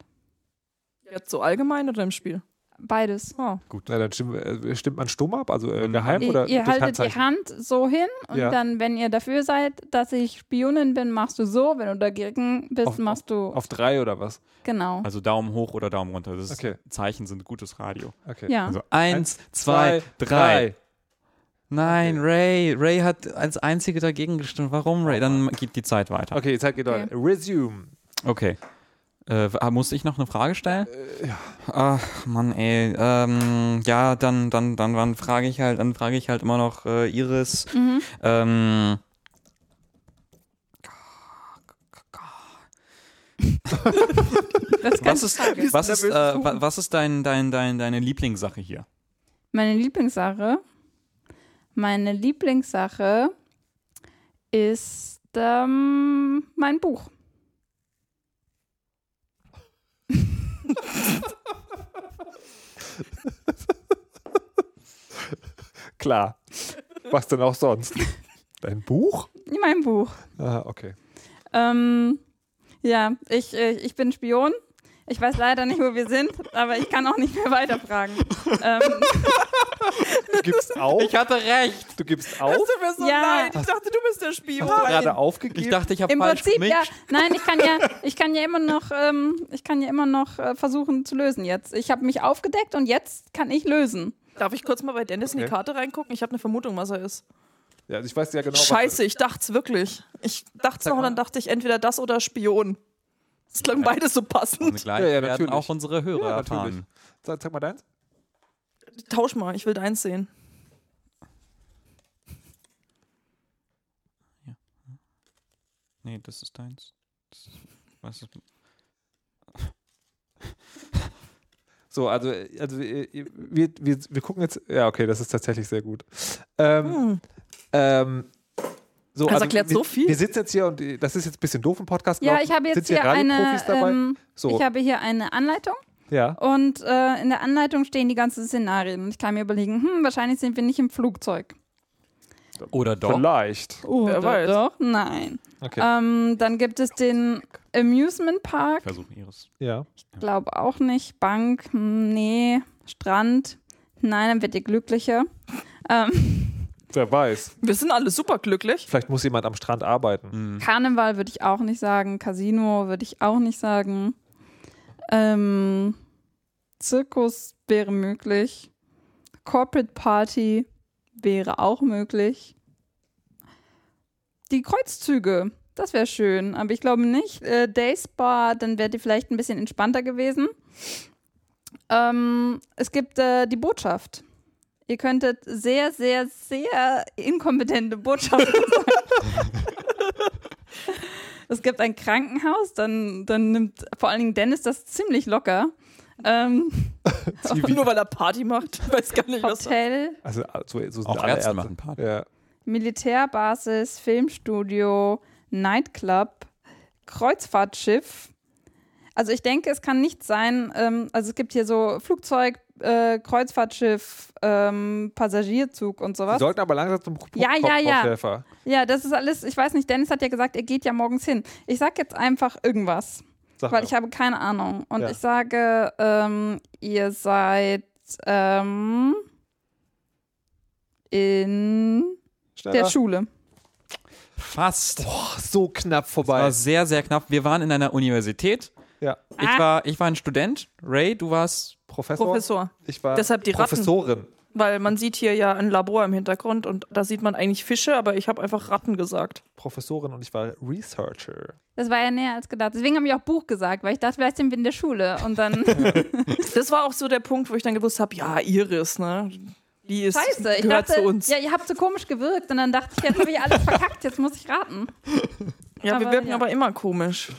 Jetzt so allgemein oder im Spiel? Beides. Oh. Gut, na, dann stimmt, äh, stimmt man stumm ab, also äh, Mhm. geheim Ihr, oder ihr haltet die? Hand so hin und Ja. dann, wenn ihr dafür seid, dass ich Spionin bin, machst du so. Wenn du dagegen bist, Auf- machst du Auf drei oder was? genau. Also Daumen hoch oder Daumen runter. Das ist, Okay. Zeichen sind gutes Radio. Okay. ja. Also eins, zwei, drei. Nein, Ray. Ray hat als Einzige dagegen gestimmt. Warum, Ray? Dann geht die Zeit weiter. Okay, Zeit geht Okay. weiter. Resume. Okay. Äh, musste ich noch eine Frage stellen? Äh, ja. Ach, Mann, ey. Ähm, ja, dann, dann, dann, dann frage ich halt, dann frage ich halt immer noch äh, Iris. Mhm. Ähm, was ist, was ist, äh, wa- was ist dein, dein, dein, deine Lieblingssache hier? Meine Lieblingssache. Meine Lieblingssache ist ähm, mein Buch. Klar. Was denn auch sonst? Dein Buch? Mein Buch. Ah, okay. Ähm, ja, ich, äh, ich bin Spion. Ich weiß leider nicht, wo wir sind, aber ich kann auch nicht mehr weiterfragen. ähm, Du gibst auf. Ich hatte recht. Du gibst auf. Tut mir so Ja. leid. Ich dachte, du bist der Spion. Hast du gerade aufgegeben? Ich dachte, ich habe Im falsch Prinzip, ja. gemischt. Nein, ich kann ja, ich kann ja immer noch, ähm, ich kann ja immer noch äh, versuchen zu lösen jetzt. Ich habe mich aufgedeckt und jetzt kann ich lösen. Darf ich kurz mal bei Dennis in die Okay. Karte reingucken? Ich habe eine Vermutung, was er ist. ja, also ich weiß ja genau. was- Scheiße, ich dachte es wirklich. Ich dachte es noch und dann dachte ich entweder das oder Spion. Das klang beides so Und passend. gleich Ja, ja, werden natürlich. auch unsere Hörer Ja, natürlich. erfahren. Sag, sag mal deins. Tausch mal, ich will deins sehen. Nee, das ist deins. Das ist, was ist, So, also, also äh, wir, wir, wir gucken jetzt. Ja, okay, das ist tatsächlich sehr gut. Ähm, Hm. ähm, so, Das erklärt wir, so viel. Wir sitzen jetzt hier und äh, das ist jetzt ein bisschen doof im Podcast. Ja, ich habe jetzt sitzen hier eine, ähm, so, ich habe hier eine Anleitung ja. und äh, in der Anleitung stehen die ganzen Szenarien. Und ich kann mir überlegen, hm, wahrscheinlich sind wir nicht im Flugzeug. oder doch. Vielleicht. Oder weiß. doch? Nein. Okay. Ähm, dann gibt es den Amusement Park. Versuchen ihres. ja. Glaube auch nicht. Bank, hm, nee. Strand, nein, dann wird ihr glücklicher. Ähm, Wer weiß. Wir sind alle super glücklich. Vielleicht muss jemand am Strand arbeiten. Mhm. Karneval würde ich auch nicht sagen. Casino würde ich auch nicht sagen. Ähm, Zirkus wäre möglich. Corporate Party wäre auch möglich. Die Kreuzzüge, das wäre schön, aber ich glaube nicht. Äh, Day Spa, dann wäre die vielleicht ein bisschen entspannter gewesen. Ähm, es gibt äh, die Botschaft. Ihr könntet sehr, sehr, sehr inkompetente Botschafter es gibt ein Krankenhaus, dann, dann nimmt vor allen Dingen Dennis das ziemlich locker. Ähm, Nur weil er Party macht. Ich weiß gar nicht, was. Hotel, Also, so, so sind Auch alle Ärzte machen Party. Ja. Militärbasis, Filmstudio, Nightclub, Kreuzfahrtschiff. Also ich denke, es kann nicht sein, ähm, also es gibt hier so Flugzeug, äh, Kreuzfahrtschiff, ähm, Passagierzug und Sie sowas. sollten aber langsam zum Punkt Ja, ja, ja. Ja, das ist alles, ich weiß nicht, Dennis hat ja gesagt, er geht ja morgens hin. Ich sag jetzt einfach irgendwas. Sag Weil mal. ich habe keine Ahnung. Und Ja. ich sage, ähm, ihr seid ähm, in Schneller. der Schule. Fast. Boah, so knapp Das vorbei. war sehr, sehr knapp. Wir waren in einer Universität. ja. Ich Ah. war, ich war ein Student. Ray, du warst. Professor. Professor. Ich war Deshalb die Ratten. Professorin. Weil man sieht hier ja ein Labor im Hintergrund und da sieht man eigentlich Fische, aber ich habe einfach Ratten gesagt. Professorin und ich war Researcher. Das war ja näher als gedacht. Deswegen habe ich auch Buch gesagt, weil ich dachte, vielleicht sind wir in der Schule. Und dann, Das war auch so der Punkt, wo ich dann gewusst habe, ja, Iris, ne? Die ist, scheiße, ich gehört dachte, zu uns. ja, ihr habt so komisch gewirkt. Und dann dachte ich, jetzt habe ich alles verkackt, jetzt muss ich raten. Ja, wir aber wirken ja. aber immer komisch.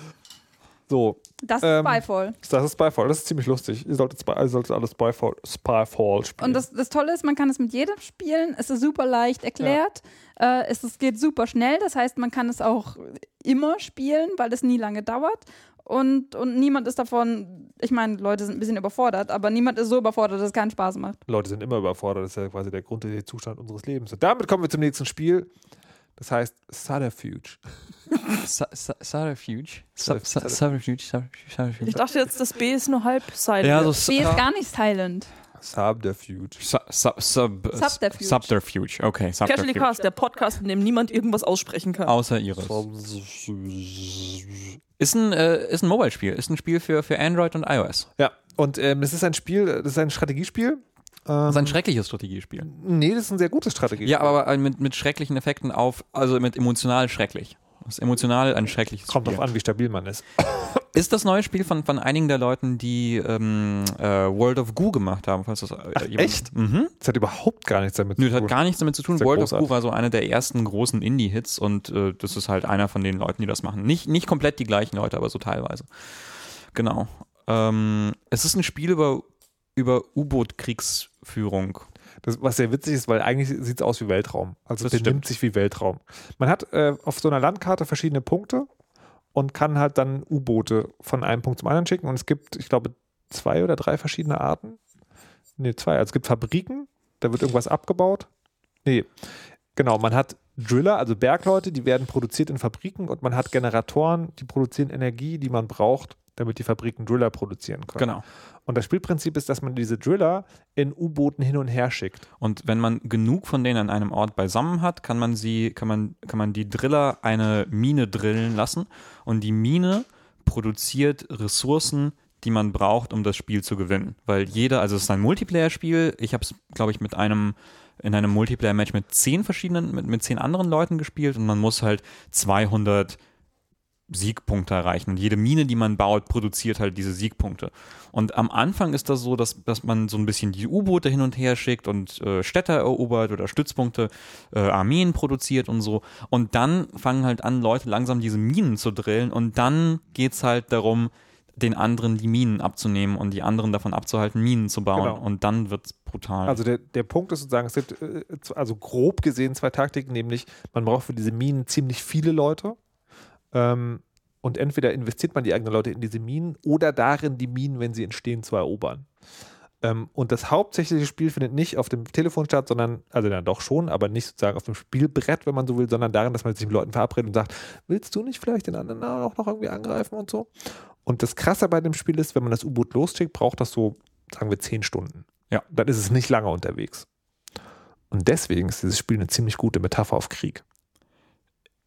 So, Das ist Ähm, Spyfall. das ist Spyfall. Das ist ziemlich lustig. Ihr solltet, Spy, ihr solltet alles Spyfall, Spyfall spielen. Und das, das Tolle ist, man kann es mit jedem spielen. Es ist super leicht erklärt. Äh, es, es geht super schnell. Das heißt, man kann es auch immer spielen, weil es nie lange dauert. Und, und niemand ist davon, ich meine, Leute sind ein bisschen überfordert, aber niemand ist so überfordert, dass es keinen Spaß macht. Leute sind immer überfordert. Das ist ja quasi der grundlegende Zustand unseres Lebens. Und damit kommen wir zum nächsten Spiel. Das heißt Subterfuge. Subterfuge. Subterfuge. Subterfuge. Ich dachte jetzt, das B ist nur halb silent. Ja, so B ist gar nicht silent. Subterfuge. Su sub sub Subterfuge. Subterfuge. Okay, Casually Subterfuge. Cast, der Podcast, in dem niemand irgendwas aussprechen kann. Außer Iris. Ist ein, äh, ist ein Mobile-Spiel. Ist ein Spiel für, für Android und iOS. Ja, und ähm, es ist ein Spiel, das ist ein Strategiespiel. Ähm, Das ist ein schreckliches Strategiespiel. nee, das ist ein sehr gutes Strategiespiel. Ja, aber mit, mit schrecklichen Effekten auf, also mit emotional schrecklich. Das ist emotional ein schreckliches Kommt Spiel. drauf an, wie stabil man ist. Ist das neue Spiel von, von einigen der Leuten, die ähm, äh, World of Goo gemacht haben? Falls das, äh, Ach, jemand- echt? Mhm. Das hat überhaupt gar nichts damit Nö, zu das tun. hat gar nichts damit zu tun. World of großartig. Goo war so einer der ersten großen Indie-Hits und äh, das ist halt einer von den Leuten, die das machen. Nicht, nicht komplett die gleichen Leute, aber so teilweise. Genau. Ähm, es ist ein Spiel über, über U-Boot-Kriegsführung. Das, was sehr witzig ist, weil eigentlich sieht es aus wie Weltraum. Also Das der stimmt. nimmt sich wie Weltraum. Man hat äh, auf so einer Landkarte verschiedene Punkte und kann halt dann U-Boote von einem Punkt zum anderen schicken. Und es gibt, ich glaube, zwei oder drei verschiedene Arten. Nee, zwei. Also es gibt Fabriken, da wird irgendwas abgebaut. Nee, genau, man hat Driller, also Bergleute, die werden produziert in Fabriken und man hat Generatoren, die produzieren Energie, die man braucht, damit die Fabriken Driller produzieren können. Genau. Und das Spielprinzip ist, dass man diese Driller in U-Booten hin und her schickt. Und wenn man genug von denen an einem Ort beisammen hat, kann man sie, kann man, kann man die Driller eine Mine drillen lassen und die Mine produziert Ressourcen, die man braucht, um das Spiel zu gewinnen. Weil jeder, also es ist ein Multiplayer-Spiel. Ich habe es, glaube ich, mit einem in einem Multiplayer-Match mit zehn verschiedenen, mit, mit zehn anderen Leuten gespielt und man muss halt 200 Siegpunkte erreichen. Und jede Mine, die man baut, produziert halt diese Siegpunkte. Und am Anfang ist das so, dass, dass man so ein bisschen die U-Boote hin und her schickt und äh, Städte erobert oder Stützpunkte, äh, Armeen produziert und so. Und dann fangen halt an, Leute langsam diese Minen zu drillen. Und dann geht's halt darum, den anderen die Minen abzunehmen und die anderen davon abzuhalten, Minen zu bauen. Genau. Und dann wird's brutal. Also der, der Punkt ist sozusagen, es gibt äh, also grob gesehen zwei Taktiken, nämlich man braucht für diese Minen ziemlich viele Leute. Ähm, und entweder investiert man die eigenen Leute in diese Minen oder darin, die Minen, wenn sie entstehen, zu erobern. Ähm, und das hauptsächliche Spiel findet nicht auf dem Telefon statt, sondern, also dann doch schon, aber nicht sozusagen auf dem Spielbrett, wenn man so will, sondern darin, dass man sich mit Leuten verabredet und sagt, willst du nicht vielleicht den anderen auch noch irgendwie angreifen und so? Und das Krasse bei dem Spiel ist, wenn man das U-Boot losschickt, braucht das so, sagen wir, zehn Stunden. Ja. Dann ist es nicht lange unterwegs. Und deswegen ist dieses Spiel eine ziemlich gute Metapher auf Krieg.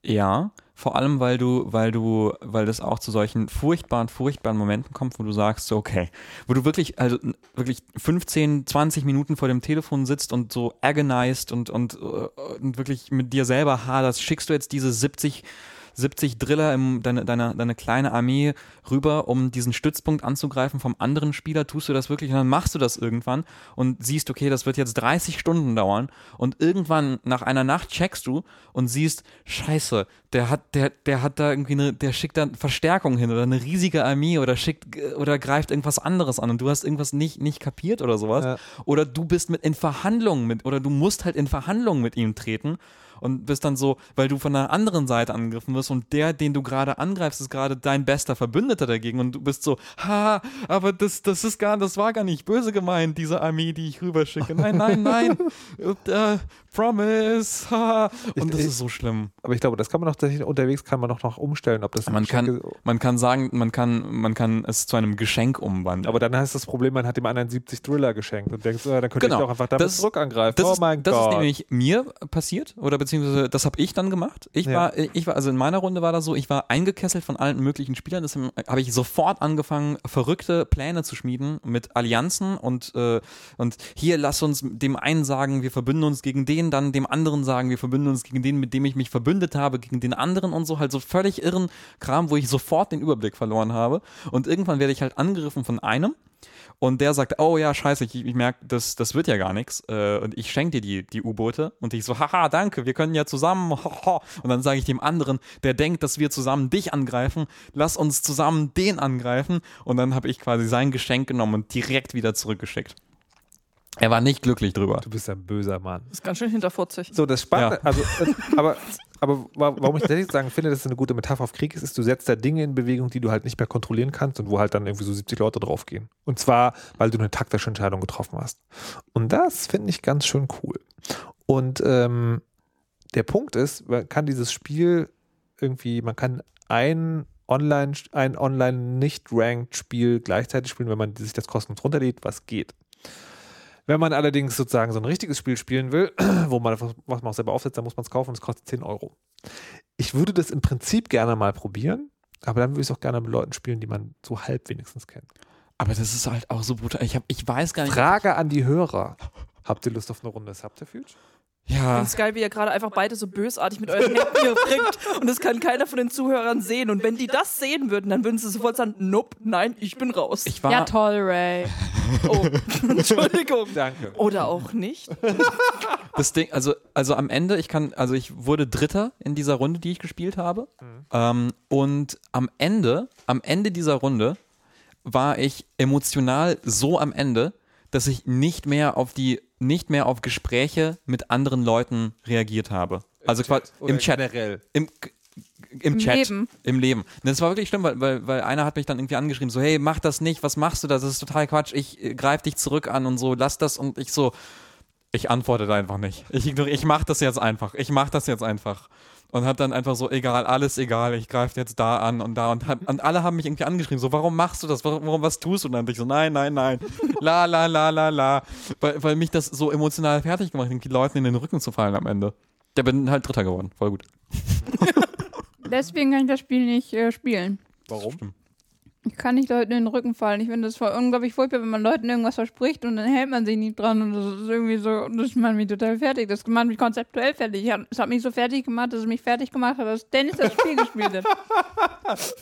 Ja, vor allem, weil du, weil du, weil das auch zu solchen furchtbaren, furchtbaren Momenten kommt, wo du sagst, okay, wo du wirklich, also wirklich 15, 20 Minuten vor dem Telefon sitzt und so agonized und, und, äh, und wirklich mit dir selber haderst, schickst du jetzt diese 70 70 Driller, im, deine, deine, deine kleine Armee rüber, um diesen Stützpunkt anzugreifen vom anderen Spieler. Tust du das wirklich und dann machst du das irgendwann und siehst, okay, das wird jetzt 30 Stunden dauern und irgendwann nach einer Nacht checkst du und siehst, scheiße, der hat, der, der hat da irgendwie eine, der schickt da Verstärkung hin oder eine riesige Armee oder schickt oder greift irgendwas anderes an und du hast irgendwas nicht, nicht kapiert oder sowas. Ja. Oder du bist mit in Verhandlungen mit, oder du musst halt in Verhandlungen mit ihm treten und bist dann so, weil du von einer anderen Seite angegriffen wirst und der, den du gerade angreifst, ist gerade dein bester Verbündeter dagegen und du bist so, ha, aber das, das ist gar, das war gar nicht böse gemeint, diese Armee, die ich rüberschicke. Nein, nein, nein, und, äh, promise, ha. Und das Ich- ist so schlimm. Aber ich glaube, das kann man noch tatsächlich unterwegs kann man noch, noch umstellen, ob das Man kann, man kann sagen, man kann, man kann es zu einem Geschenk umwandeln. aber dann heißt das Problem, man hat dem anderen 70 Driller geschenkt und denkst, oh, dann könnte Genau. ich doch einfach damit Das- zurück angreifen. Das, oh ist, mein das Gott. ist nämlich mir passiert oder beziehungsweise das habe ich dann gemacht. Ich Ja. war, ich war, also in meiner Runde war das so, ich war eingekesselt von allen möglichen Spielern. Deswegen habe ich sofort angefangen, verrückte Pläne zu schmieden mit Allianzen und, äh, und hier lass uns dem einen sagen, wir verbünden uns gegen den, dann dem anderen sagen, wir verbünden uns gegen den, mit dem ich mich verbündet habe, gegen den anderen und so, halt so völlig irren Kram, wo ich sofort den Überblick verloren habe. Und irgendwann werde ich halt angegriffen von einem. Und der sagt, oh ja, scheiße, ich, ich merke, das, das wird ja gar nichts. Äh, und ich schenke dir die, die U-Boote. Und ich so, haha, danke, wir können ja zusammen. hoho. Und dann sage ich dem anderen, der denkt, dass wir zusammen dich angreifen, lass uns zusammen den angreifen. Und dann habe ich quasi sein Geschenk genommen und direkt wieder zurückgeschickt. Er war nicht glücklich drüber. Du bist ein böser Mann. Das ist ganz schön hinterfotzig. So, das Spannende, Ja. also, äh, aber, aber wa- warum ich tatsächlich sagen finde, dass es eine gute Metapher auf Krieg ist, ist, du setzt da Dinge in Bewegung, die du halt nicht mehr kontrollieren kannst und wo halt dann irgendwie so 70 Leute draufgehen. Und zwar, weil du eine taktische Entscheidung getroffen hast. Und das finde ich ganz schön cool. Und ähm, der Punkt ist, man kann dieses Spiel irgendwie, man kann ein Online, ein online nicht ranked Spiel gleichzeitig spielen, wenn man sich das kostenlos runterlädt, was geht. Wenn man allerdings sozusagen so ein richtiges Spiel spielen will, wo man was man auch selber aufsetzt, dann muss man es kaufen und es kostet 10 Euro. Ich würde das im Prinzip gerne mal probieren, aber dann würde ich es auch gerne mit Leuten spielen, die man so halb wenigstens kennt. Aber das ist halt auch so brutal. Ich, hab, ich weiß gar nicht. Frage an die Hörer. Habt ihr Lust auf eine Runde Subterfuge? Ich Ja. finde es geil, wie ihr gerade einfach beide so bösartig mit euren Händen hier bringt und das kann keiner von den Zuhörern sehen. Und wenn die das sehen würden, dann würden sie sofort sagen, nope, nein, ich bin raus. Ich war, Ja, toll, Ray. oh, Entschuldigung. Danke. Oder auch nicht. Das Ding, also, also am Ende, ich kann, also ich wurde Dritter in dieser Runde, die ich gespielt habe. Ähm, und am Ende, am Ende dieser Runde war ich emotional so am Ende, dass ich nicht mehr auf die, nicht mehr auf Gespräche mit anderen Leuten reagiert habe. Also quasi im Chat. Generell. Im, im, Im Chat. Leben. Im Leben. Und Das war wirklich schlimm, weil, weil, weil einer hat mich dann irgendwie angeschrieben, so, hey, mach das nicht, was machst du da? Das ist total Quatsch, ich äh, greif dich zurück an und so, lass das und ich so, ich antworte da einfach nicht. Ich, ignoriere- ich mach das jetzt einfach. Ich mach das jetzt einfach. Und hat dann einfach so, egal, alles egal, ich greife jetzt da an und da und, hat, und alle haben mich irgendwie angeschrieben, so, warum machst du das, warum, warum was tust du? Und dann bin ich so, nein, nein, nein, la, la, la, la, la, weil, weil mich das so emotional fertig gemacht hat, die Leuten in den Rücken zu fallen am Ende. Der bin halt Dritter geworden, voll gut. Deswegen kann ich das Spiel nicht äh, spielen. Warum? Ich kann nicht Leuten in den Rücken fallen. Ich finde das voll unglaublich furchtbar, wenn man Leuten irgendwas verspricht und dann hält man sich nicht dran und das ist irgendwie so, das macht mich total fertig. Das macht mich konzeptuell fertig. Hab, es hat mich so fertig gemacht, dass es mich fertig gemacht hat, dass Dennis das Spiel gespielt hat.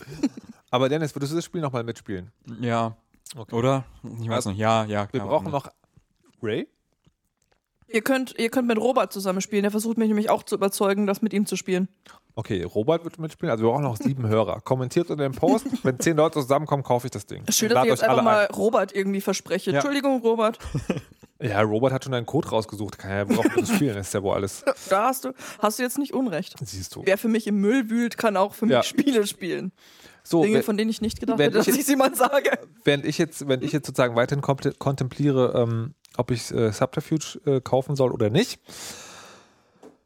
Aber Dennis, würdest du das Spiel nochmal mitspielen? Ja, Okay. oder? Ich weiß Also, nicht, ja, ja. Wir klar, brauchen warum noch Ray? Ihr könnt, ihr könnt mit Robert zusammen spielen. Der versucht mich nämlich auch zu überzeugen, das mit ihm zu spielen. Okay, Robert wird mitspielen. Also wir brauchen noch sieben Hörer. Kommentiert unter dem Post. Wenn zehn Leute zusammenkommen, kaufe ich das Ding. Schön, dass ich jetzt einfach mal Robert irgendwie verspreche. Ja. Entschuldigung, Robert. ein. Ja, Robert hat schon einen Code rausgesucht. Kann ja braucht das spielen. Ist ja wohl alles. Da hast du, hast du jetzt nicht Unrecht. Siehst du. Wer für mich im Müll wühlt, kann auch für mich Ja. Spiele spielen. So, Dinge, wenn, von denen ich nicht gedacht hätte, dass ich- ich sie mal sage. während ich jetzt, wenn ich jetzt sozusagen weiterhin kontempliere, ähm, ob ich äh, Subterfuge äh, kaufen soll oder nicht,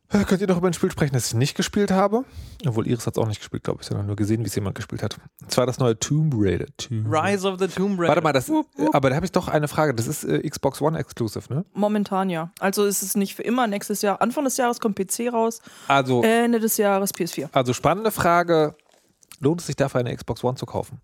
könnt ihr doch über ein Spiel sprechen, das ich nicht gespielt habe. Obwohl Iris hat es auch nicht gespielt, glaube ich, sondern nur gesehen, wie es jemand gespielt hat. Und zwar das neue Tomb Raider. Tomb Rise of the Tomb Raider. Warte mal, das, Wup, wup. aber da habe ich doch eine Frage. Das ist äh, Xbox One Exclusive, ne? Momentan ja. Also ist es nicht für immer. Nächstes Jahr, Anfang des Jahres kommt PC raus. Also, Ende des Jahres PS4. also spannende Frage. Lohnt es sich dafür eine Xbox One zu kaufen?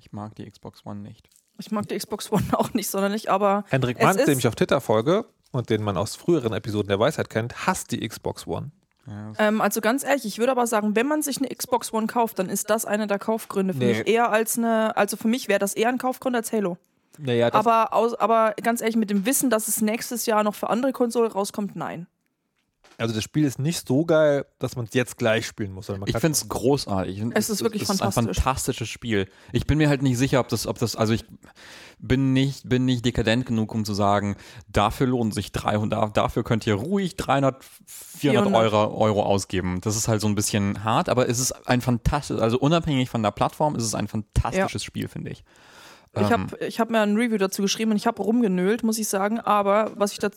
Ich mag die Xbox One nicht. Ich mag die Xbox One auch nicht sonderlich, aber Hendrik ist- dem ich auf Twitter folge und den man aus früheren Episoden der Weisheit kennt, hasst die Xbox One. Ja, ähm, also ganz ehrlich, ich würde aber sagen, wenn man sich eine Xbox One kauft, dann ist das einer der Kaufgründe für Nee. mich eher als eine, also für mich wäre das eher ein Kaufgrund als Halo. Naja, Aber, aus, aber ganz ehrlich, mit dem Wissen, dass es nächstes Jahr noch für andere Konsolen rauskommt, nein. Also das Spiel ist nicht so geil, dass man es jetzt gleich spielen muss. sondern man Ich kann- finde es großartig. Es ist wirklich es ist ein fantastisch. fantastisches Spiel. Ich bin mir halt nicht sicher, ob das, ob das, also ich bin nicht, bin nicht dekadent genug, um zu sagen, dafür lohnen sich 300, dafür könnt ihr ruhig 300, 400 400. Euro, Euro ausgeben. Das ist halt so ein bisschen hart, aber es ist ein fantastisches, also unabhängig von der Plattform, ist es ein fantastisches Spiel, finde ich. Ich Ähm, habe ich hab mir ein Review dazu geschrieben und ich habe rumgenölt, muss ich sagen. Aber was ich da,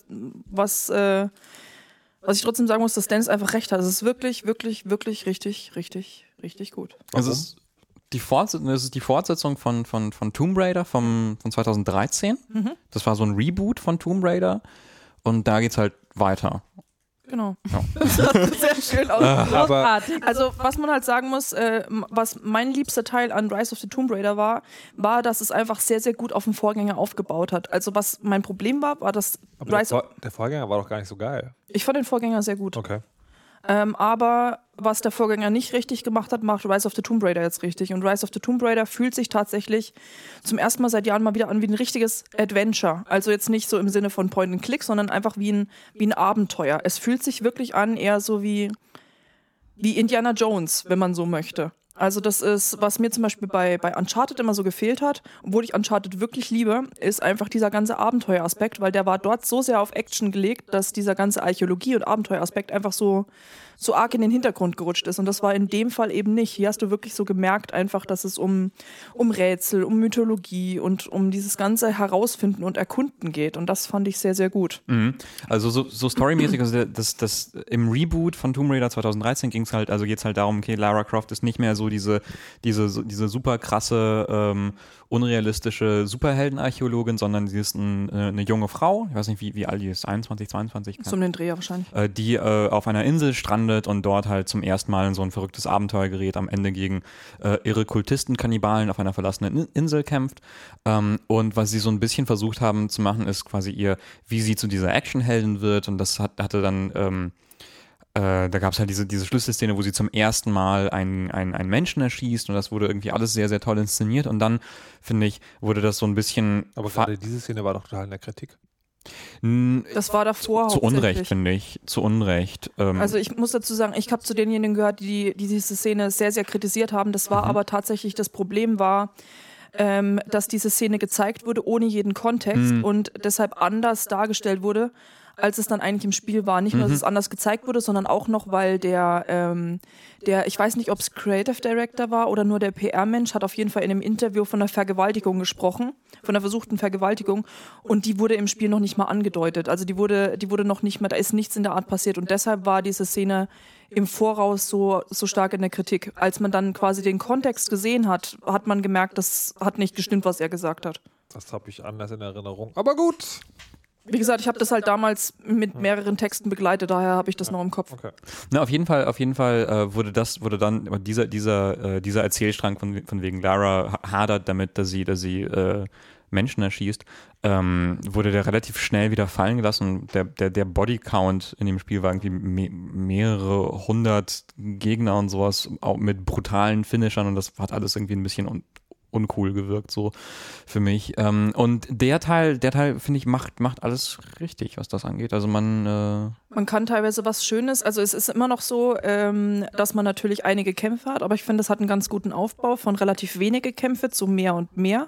was, äh, was ich trotzdem sagen muss, dass Dennis einfach recht hat. Es ist wirklich, wirklich, wirklich richtig, richtig, richtig gut. Es ist die, Fortsetzung, es ist die Fortsetzung von, von, von Tomb Raider vom, von 2013. Mhm. Das war so ein Reboot von Tomb Raider. Und da geht's halt weiter. Genau. Ja. Das sah sehr schön aus. aber Großartig. Also, was man halt sagen muss, äh, was mein liebster Teil an Rise of the Tomb Raider war, war, dass es einfach sehr, sehr gut auf den Vorgänger aufgebaut hat. Also, was mein Problem war, war, dass aber der, Rise of, Vor der Vorgänger war doch gar nicht so geil. ich fand den Vorgänger sehr gut. Okay. Ähm, aber was der Vorgänger nicht richtig gemacht hat, macht Rise of the Tomb Raider jetzt richtig. Und Rise of the Tomb Raider fühlt sich tatsächlich zum ersten Mal seit Jahren mal wieder an wie ein richtiges Adventure. Also jetzt nicht so im Sinne von Point and Click, sondern einfach wie ein, wie ein Abenteuer. Es fühlt sich wirklich an, eher so wie, wie Indiana Jones, wenn man so möchte. Also das ist, was mir zum Beispiel bei, bei Uncharted immer so gefehlt hat, obwohl ich Uncharted wirklich liebe, ist einfach dieser ganze Abenteueraspekt, weil der war dort so sehr auf Action gelegt, dass dieser ganze Archäologie- und Abenteueraspekt einfach so, so arg in den Hintergrund gerutscht ist. Und das war in dem Fall eben nicht. Hier hast du wirklich so gemerkt einfach, dass es um, um Rätsel, um Mythologie und um dieses ganze Herausfinden und Erkunden geht. Und das fand ich sehr, sehr gut. Mhm. Also so, so storymäßig, also das, das im Reboot von Tomb Raider 2013 ging es halt, also geht es halt darum, okay, Lara Croft ist nicht mehr so diese, diese, diese super krasse, ähm, unrealistische Superheldenarchäologin, sondern sie ist ein, äh, eine junge Frau, ich weiß nicht, wie, wie alt die ist, 21, 22, So um den Dreher wahrscheinlich. äh, die äh, auf einer Insel strandet und dort halt zum ersten Mal in so ein verrücktes Abenteuer gerät, am Ende gegen äh, irre Kultisten-Kannibalen auf einer verlassenen In Insel kämpft. Ähm, und was sie so ein bisschen versucht haben zu machen, ist quasi ihr, wie sie zu dieser Actionheldin wird. Und das hat, hatte dann ähm, äh, da gab es halt diese, diese Schlüsselszene, wo sie zum ersten Mal einen, einen, einen Menschen erschießt und das wurde irgendwie alles sehr, sehr toll inszeniert und dann, finde ich, wurde das so ein bisschen Aber gerade diese Szene war doch total in der Kritik. Das war davor zu Unrecht, hauptsächlich. finde ich. Zu Unrecht. Ähm, Also ich muss dazu sagen, ich habe zu denjenigen gehört, die, die diese Szene sehr, sehr kritisiert haben. Das war aber tatsächlich das Problem war, ähm, dass diese Szene gezeigt wurde ohne jeden Kontext und deshalb anders dargestellt wurde, als es dann eigentlich im Spiel war. Nicht nur, dass es anders gezeigt wurde, sondern auch noch, weil der, ähm, der, ich weiß nicht, ob es Creative Director war oder nur der PR-Mensch, hat auf jeden Fall in einem Interview von einer Vergewaltigung gesprochen, von einer versuchten Vergewaltigung. Und die wurde im Spiel noch nicht mal angedeutet. Also die wurde, die wurde noch nicht mal, da ist nichts in der Art passiert. Und deshalb war diese Szene im Voraus so, so stark in der Kritik. Als man dann quasi den Kontext gesehen hat, hat man gemerkt, das hat nicht gestimmt, was er gesagt hat. Das habe ich anders in Erinnerung. Aber gut. Wie gesagt, ich habe das halt damals mit mehreren Texten begleitet, daher habe ich das noch im Kopf. Okay. Na, auf jeden Fall, auf jeden Fall äh, wurde das, wurde dann dieser, dieser, äh, dieser Erzählstrang von, von wegen Lara ha- hadert damit, dass sie, dass sie äh, Menschen erschießt, ähm, wurde der relativ schnell wieder fallen gelassen. Der, der, der Bodycount in dem Spiel war irgendwie me mehrere hundert Gegner und sowas, auch mit brutalen Finishern und das hat alles irgendwie ein bisschen un uncool gewirkt, so für mich. Ähm, und der Teil, der Teil, finde ich, macht, macht alles richtig, was das angeht. Also man, äh, Man kann teilweise was Schönes, also es ist immer noch so, ähm, dass man natürlich einige Kämpfe hat, aber ich finde, es hat einen ganz guten Aufbau von relativ wenige Kämpfe zu mehr und mehr.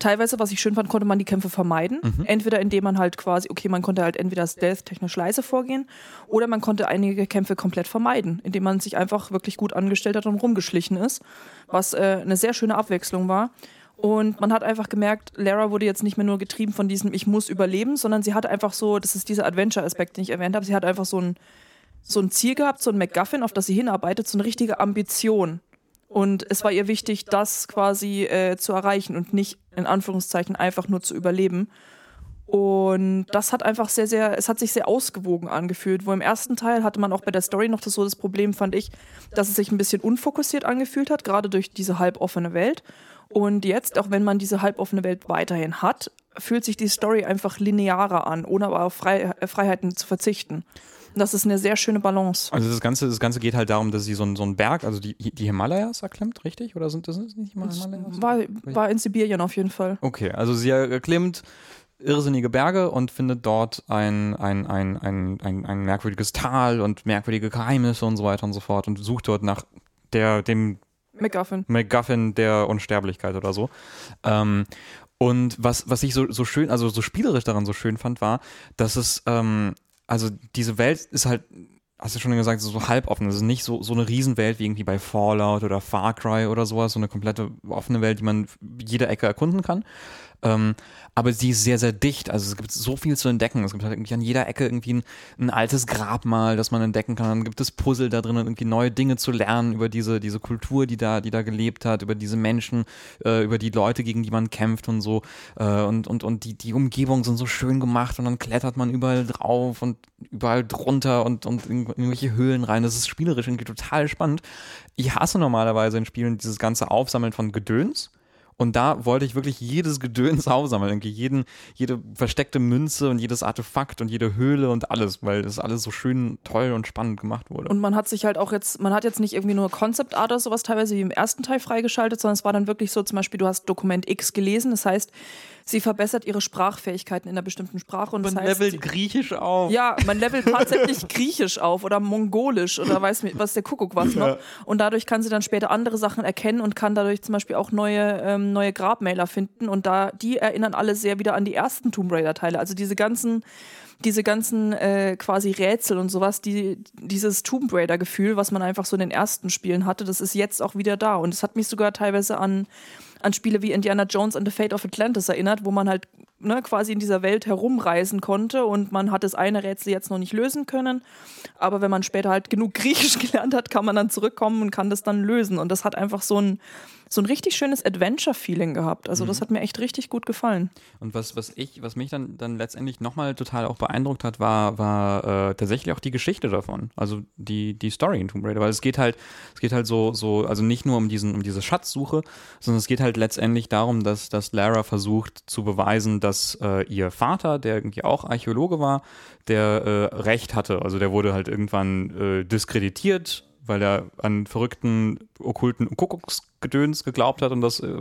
Teilweise, was ich schön fand, konnte man die Kämpfe vermeiden. Entweder indem man halt quasi, okay, man konnte halt entweder stealth-technisch leise vorgehen oder man konnte einige Kämpfe komplett vermeiden, indem man sich einfach wirklich gut angestellt hat und rumgeschlichen ist, was äh, eine sehr schöne Abwechslung war. Und man hat einfach gemerkt, Lara wurde jetzt nicht mehr nur getrieben von diesem Ich muss überleben, sondern sie hat einfach so, das ist dieser Adventure-Aspekt, den ich erwähnt habe, sie hat einfach so ein, so ein Ziel gehabt, so ein MacGuffin, auf das sie hinarbeitet, so eine richtige Ambition. Und es war ihr wichtig, das quasi äh, zu erreichen und nicht in Anführungszeichen einfach nur zu überleben. Und das hat einfach sehr, sehr, es hat sich sehr ausgewogen angefühlt. Wo im ersten Teil hatte man auch bei der Story noch das so das Problem, fand ich, dass es sich ein bisschen unfokussiert angefühlt hat, gerade durch diese halboffene Welt. Und jetzt, auch wenn man diese halboffene Welt weiterhin hat, fühlt sich die Story einfach linearer an, ohne aber auf Frei äh, Freiheiten zu verzichten. Und das ist eine sehr schöne Balance. Also das Ganze, das Ganze geht halt darum, dass sie so, einen- so einen Berg, also die, die Himalayas erklimmt, richtig? Oder sind das nicht mal Himalayas? War, war in Sibirien auf jeden Fall. Okay, also sie erklimmt irrsinnige Berge und findet dort ein, ein, ein, ein, ein, ein merkwürdiges Tal und merkwürdige Geheimnisse und so weiter und so fort und sucht dort nach der, dem MacGuffin. MacGuffin der Unsterblichkeit oder so. Ähm, und was, was ich so, so schön, also so spielerisch daran so schön fand, war, dass es, ähm, also diese Welt ist halt, hast du schon gesagt, so halboffen. Es ist nicht so, so eine Riesenwelt wie irgendwie bei Fallout oder Far Cry oder sowas, so eine komplette offene Welt, die man jede Ecke erkunden kann. Ähm, aber sie ist sehr, sehr dicht. Also es gibt so viel zu entdecken. Es gibt halt irgendwie an jeder Ecke irgendwie ein, ein altes Grabmal, das man entdecken kann. Dann gibt es Puzzle da drin, irgendwie neue Dinge zu lernen über diese, diese Kultur, die da, die da gelebt hat, über diese Menschen, äh, über die Leute, gegen die man kämpft und so. Äh, und und, und die, die Umgebungen sind so schön gemacht und dann klettert man überall drauf und überall drunter und, und in irgendwelche Höhlen rein. Das ist spielerisch irgendwie total spannend. Ich hasse normalerweise in Spielen dieses ganze Aufsammeln von Gedöns. Und da wollte ich wirklich jedes Gedöns aufsammeln, jeden, jede versteckte Münze und jedes Artefakt und jede Höhle und alles, weil das alles so schön toll und spannend gemacht wurde. Und man hat sich halt auch jetzt, man hat jetzt nicht irgendwie nur Concept Art oder sowas teilweise wie im ersten Teil freigeschaltet, sondern es war dann wirklich so, zum Beispiel, du hast Dokument X gelesen, das heißt, sie verbessert ihre Sprachfähigkeiten in einer bestimmten Sprache und das Man heißt, levelt Griechisch auf. ja, man levelt tatsächlich Griechisch auf oder Mongolisch oder weiß mi- was der Kuckuck was noch. Und dadurch kann sie dann später andere Sachen erkennen und kann dadurch zum Beispiel auch neue, ähm, neue Grabmailer finden. Und da, die erinnern alle sehr wieder an die ersten Tomb Raider-Teile. Also diese ganzen, diese ganzen äh, quasi Rätsel und sowas, die, dieses Tomb Raider-Gefühl, was man einfach so in den ersten Spielen hatte, das ist jetzt auch wieder da. Und es hat mich sogar teilweise an, an Spiele wie Indiana Jones and the Fate of Atlantis erinnert, wo man halt ne, quasi in dieser Welt herumreisen konnte und man hat das eine Rätsel jetzt noch nicht lösen können. Aber wenn man später halt genug Griechisch gelernt hat, kann man dann zurückkommen und kann das dann lösen. Und das hat einfach so ein, so ein richtig schönes Adventure-Feeling gehabt. Also das hat mir echt richtig gut gefallen. Und was, was ich, was mich dann, dann letztendlich nochmal total auch beeindruckt hat, war, war äh, tatsächlich auch die Geschichte davon. Also die, die Story in Tomb Raider. Weil es geht halt, es geht halt so, so, also nicht nur um diesen, um diese Schatzsuche, sondern es geht halt letztendlich darum, dass, dass Lara versucht zu beweisen, dass äh, ihr Vater, der irgendwie auch Archäologe war, der äh, Recht hatte. Also der wurde halt irgendwann äh, diskreditiert, weil er an verrückten, okkulten Kuckucksgedöns geglaubt hat und das äh,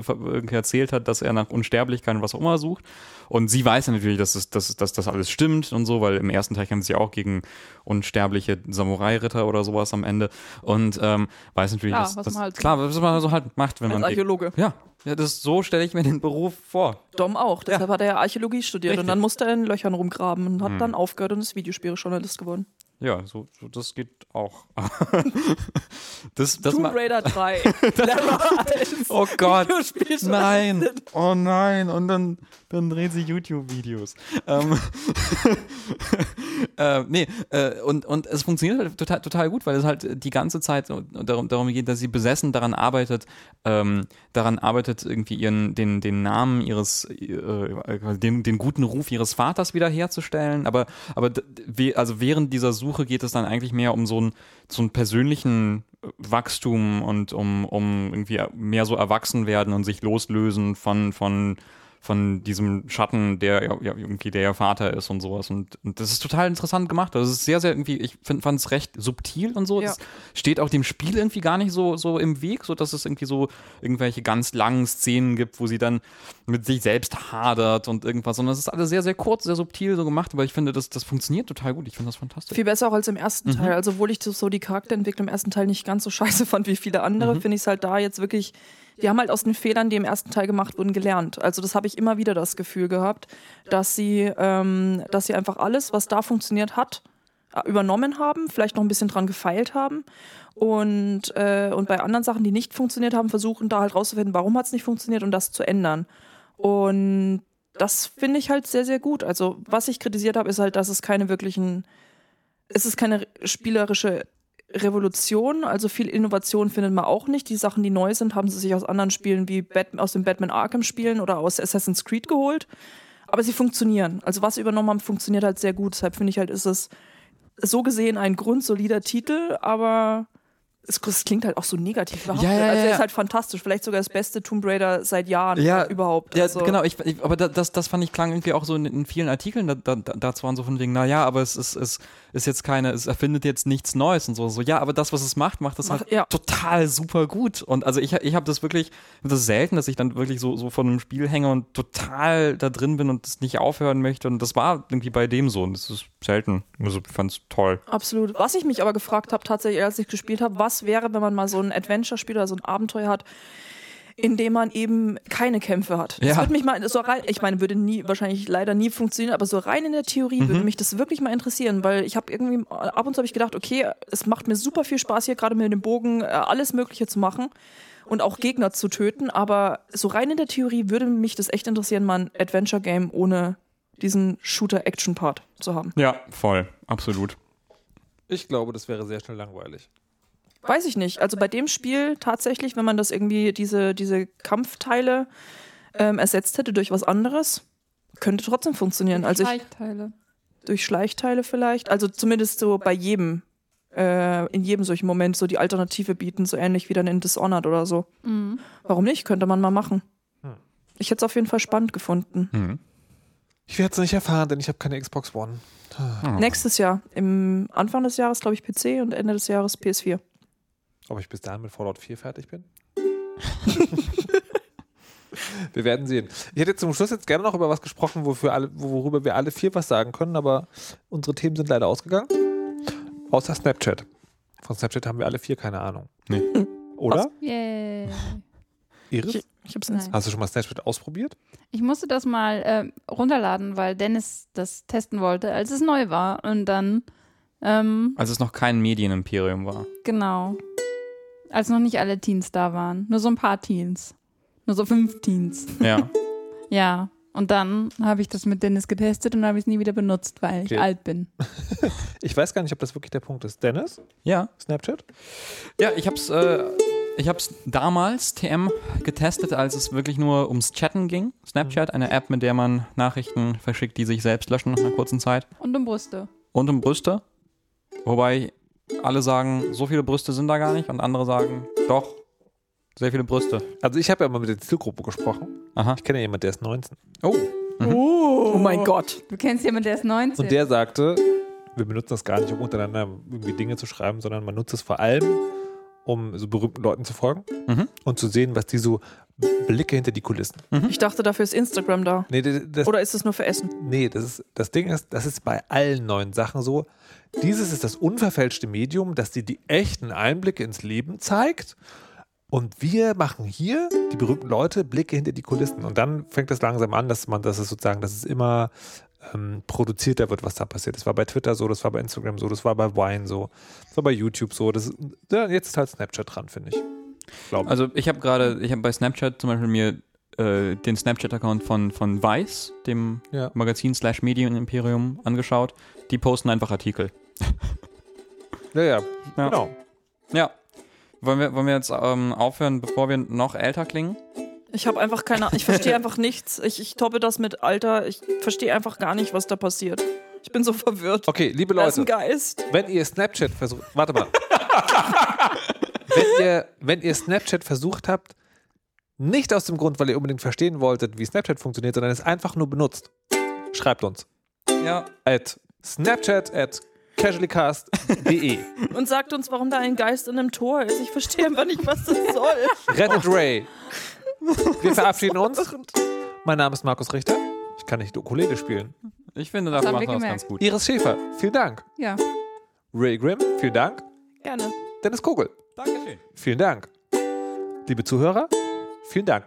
erzählt hat, dass er nach Unsterblichkeit und was auch immer sucht. Und sie weiß ja natürlich, dass, es, dass, dass das alles stimmt und so, weil im ersten Teil kämpft sie auch gegen unsterbliche Samurai-Ritter oder sowas am Ende. Und ähm, weiß natürlich, Klar, dass, was dass, man halt so klar, was man so halt macht, wenn Als man. Archäologe. Ja, Ja, das, so stelle ich mir den Beruf vor. Dom auch. Deshalb hat er ja Archäologie studiert Richtig. und dann musste er in Löchern rumgraben und hat Hm. dann aufgehört und ist Videospieljournalist geworden. Ja, so, so das geht auch. das, das Tomb Raider 3. Lara als Oh Gott. Nein. Oh nein. Und dann, dann dreht sie YouTube-Videos. Ähm, äh, nee, äh, und, und es funktioniert halt total, total gut, weil es halt die ganze Zeit darum, darum geht, dass sie besessen daran arbeitet, ähm, daran arbeitet, irgendwie ihren, den, den Namen ihres, äh, den, den guten Ruf ihres Vaters wiederherzustellen. Aber, aber also während dieser Suche geht es dann eigentlich mehr um so einen, so einen persönlichen Wachstum und um, um irgendwie mehr so erwachsen werden und sich loslösen von, von, von diesem Schatten, der ja irgendwie der ihr Vater ist und sowas. Und, und das ist total interessant gemacht. Das ist sehr, sehr irgendwie, ich fand es recht subtil und so. Ja. Es steht auch dem Spiel irgendwie gar nicht so, so im Weg, so dass es irgendwie so irgendwelche ganz langen Szenen gibt, wo sie dann mit sich selbst hadert und irgendwas. Und das ist alles sehr, sehr kurz, sehr subtil so gemacht, aber ich finde, das, das funktioniert total gut. Ich finde das fantastisch. Viel besser auch als im ersten Mhm. Teil. Also, obwohl ich so- die Charakterentwicklung im ersten Teil nicht ganz so scheiße fand wie viele andere, Mhm. finde ich es halt da jetzt wirklich. Die haben halt aus den Fehlern, die im ersten Teil gemacht wurden, gelernt. Also, das habe ich immer wieder das Gefühl gehabt, dass sie, ähm, dass sie einfach alles, was da funktioniert hat, äh, übernommen haben, vielleicht noch ein bisschen dran gefeilt haben. Und, äh, und bei anderen Sachen, die nicht funktioniert haben, versuchen da halt rauszufinden, warum hat es nicht funktioniert und das zu ändern. Und das finde ich halt sehr, sehr gut. Also, was ich kritisiert habe, ist halt, dass es keine wirklichen, es ist keine spielerische Revolution, also viel Innovation findet man auch nicht. Die Sachen, die neu sind, haben sie sich aus anderen Spielen wie Bat aus den Batman Arkham Spielen oder aus Assassin's Creed geholt. Aber sie funktionieren. Also was sie übernommen haben, funktioniert halt sehr gut. Deshalb finde ich halt, ist es so gesehen ein grundsolider Titel, aber es, es klingt halt auch so negativ behaftet. Ja, ja, also ja, er ja. ist halt fantastisch. Vielleicht sogar das beste Tomb Raider seit Jahren Ja, überhaupt. Ja, Also- genau, ich, ich, aber da- das, das fand ich klang irgendwie auch so in, in vielen Artikeln, da, da, dazu waren so von wegen, naja, aber es ist, es ist jetzt keine, es erfindet jetzt nichts Neues und so. So, ja, aber das, was es macht, macht es Mach- halt ja. total super gut. Und also ich, ich habe das wirklich, das ist selten, dass ich dann wirklich so, so von einem Spiel hänge und total da drin bin und das nicht aufhören möchte. Und das war irgendwie bei dem so. Und das ist selten. Also ich fand's toll. Absolut. Was ich mich aber gefragt habe, tatsächlich, als ich gespielt habe, was wäre, wenn man mal so ein Adventure-Spiel oder so ein Abenteuer hat, in dem man eben keine Kämpfe hat. Das Ja. würde mich mal so rein, ich meine, würde nie, wahrscheinlich leider nie funktionieren, aber so rein in der Theorie Mhm. würde mich das wirklich mal interessieren, weil ich habe irgendwie, ab und zu habe ich gedacht, okay, es macht mir super viel Spaß hier gerade mit dem Bogen äh, alles Mögliche zu machen und auch Gegner zu töten, aber so rein in der Theorie würde mich das echt interessieren, mal ein Adventure-Game ohne diesen Shooter-Action-Part zu haben. Ja, voll. Absolut. Ich glaube, das wäre sehr schnell langweilig. Weiß ich nicht. Also bei dem Spiel tatsächlich, wenn man das irgendwie, diese, diese Kampfteile ähm, ersetzt hätte durch was anderes, könnte trotzdem funktionieren. Also ich, Schleichteile. durch Schleichteile vielleicht. Also zumindest so bei jedem, äh, in jedem solchen Moment so die Alternative bieten, so ähnlich wie dann in Dishonored oder so. Mhm. Warum nicht? Könnte man mal machen. Hm. Ich hätte es auf jeden Fall spannend gefunden. Mhm. Ich werde es nicht erfahren, denn ich habe keine Xbox One. Oh. Nächstes Jahr, im Anfang des Jahres, glaube ich, PC und Ende des Jahres PS4. Ob ich bis dahin mit Fallout 4 fertig bin? wir werden sehen. Ich hätte zum Schluss jetzt gerne noch über was gesprochen, wofür alle, worüber wir alle vier was sagen können, aber unsere Themen sind leider ausgegangen. Außer Snapchat. Von Snapchat haben wir alle vier keine Ahnung. Nee. Oder? Yay. Iris? Ich, ich hab's Nein. Hast du schon mal Snapchat ausprobiert? Ich musste das mal äh, runterladen, weil Dennis das testen wollte, als es neu war. Und dann, ähm, Als es noch kein Medienimperium war. genau. Als noch nicht alle Teens da waren. Nur so ein paar Teens. Nur so fünf Teens. Ja. Ja. Und dann habe ich das mit Dennis getestet und habe es nie wieder benutzt, weil ich Okay. alt bin. Ich weiß gar nicht, ob das wirklich der Punkt ist. Dennis? ja. Snapchat? Ja, ich hab's, äh, ich hab's damals, TM, getestet, als es wirklich nur ums Chatten ging. Snapchat, eine App, mit der man Nachrichten verschickt, die sich selbst löschen nach einer kurzen Zeit. Und um Brüste. Und um Brüste. Wobei alle sagen, so viele Brüste sind da gar nicht und andere sagen, doch, sehr viele Brüste. Also ich habe ja mal mit der Zielgruppe gesprochen. Aha. Ich kenne ja jemanden, der ist 19. Oh. Oh mein Gott. Du kennst jemanden, der ist 19. Und der sagte, wir benutzen das gar nicht, um untereinander irgendwie Dinge zu schreiben, sondern man nutzt es vor allem, um so berühmten Leuten zu folgen Mhm. und zu sehen, was die so Blicke hinter die Kulissen. Ich dachte, dafür ist Instagram da. Nee, das, das, Oder ist es nur für Essen? nee das, ist, das Ding ist, das ist bei allen neuen Sachen so. Dieses ist das unverfälschte Medium, das dir die echten Einblicke ins Leben zeigt. Und wir machen hier, die berühmten Leute, Blicke hinter die Kulissen. Und dann fängt es langsam an, dass man, dass es sozusagen, dass es immer ähm, produzierter wird, was da passiert. Das war bei Twitter so, das war bei Instagram so, das war bei Wine so, das war bei YouTube so. Das, ja, jetzt ist halt Snapchat dran, finde ich. Glaub. Also ich habe gerade, ich habe bei Snapchat zum Beispiel mir äh, den Snapchat-Account von, von Vice, dem Ja. Magazin slash Medienimperium, angeschaut. Die posten einfach Artikel. ja, ja, Ja. genau. Ja. Wollen wir, wollen wir jetzt ähm, aufhören, bevor wir noch älter klingen? Ich habe einfach keine Ich verstehe einfach nichts. Ich, ich toppe das mit Alter. Ich verstehe einfach gar nicht, was da passiert. Ich bin so verwirrt. Okay, liebe Da ist ein Leute, Geist. wenn ihr Snapchat versucht, warte mal. wenn, ihr, wenn ihr Snapchat versucht habt, nicht aus dem Grund, weil ihr unbedingt verstehen wolltet, wie Snapchat funktioniert, sondern es einfach nur benutzt, schreibt uns. Ja. At snapchat at casuallycast.de. Und sagt uns, warum da ein Geist in einem Tor ist. Ich verstehe einfach nicht, was das soll. Reddit Ray. Wir verabschieden uns. Mein Name ist Markus Richter. Ich kann nicht Ukulele spielen. Ich finde, Das dafür haben wir machen wir das gemerkt. ganz gut. Iris Schäfer, vielen Dank. Ja. Ray Grimm, vielen Dank. Gerne. Dennis Kogel, Dankeschön. vielen Dank. Liebe Zuhörer, vielen Dank.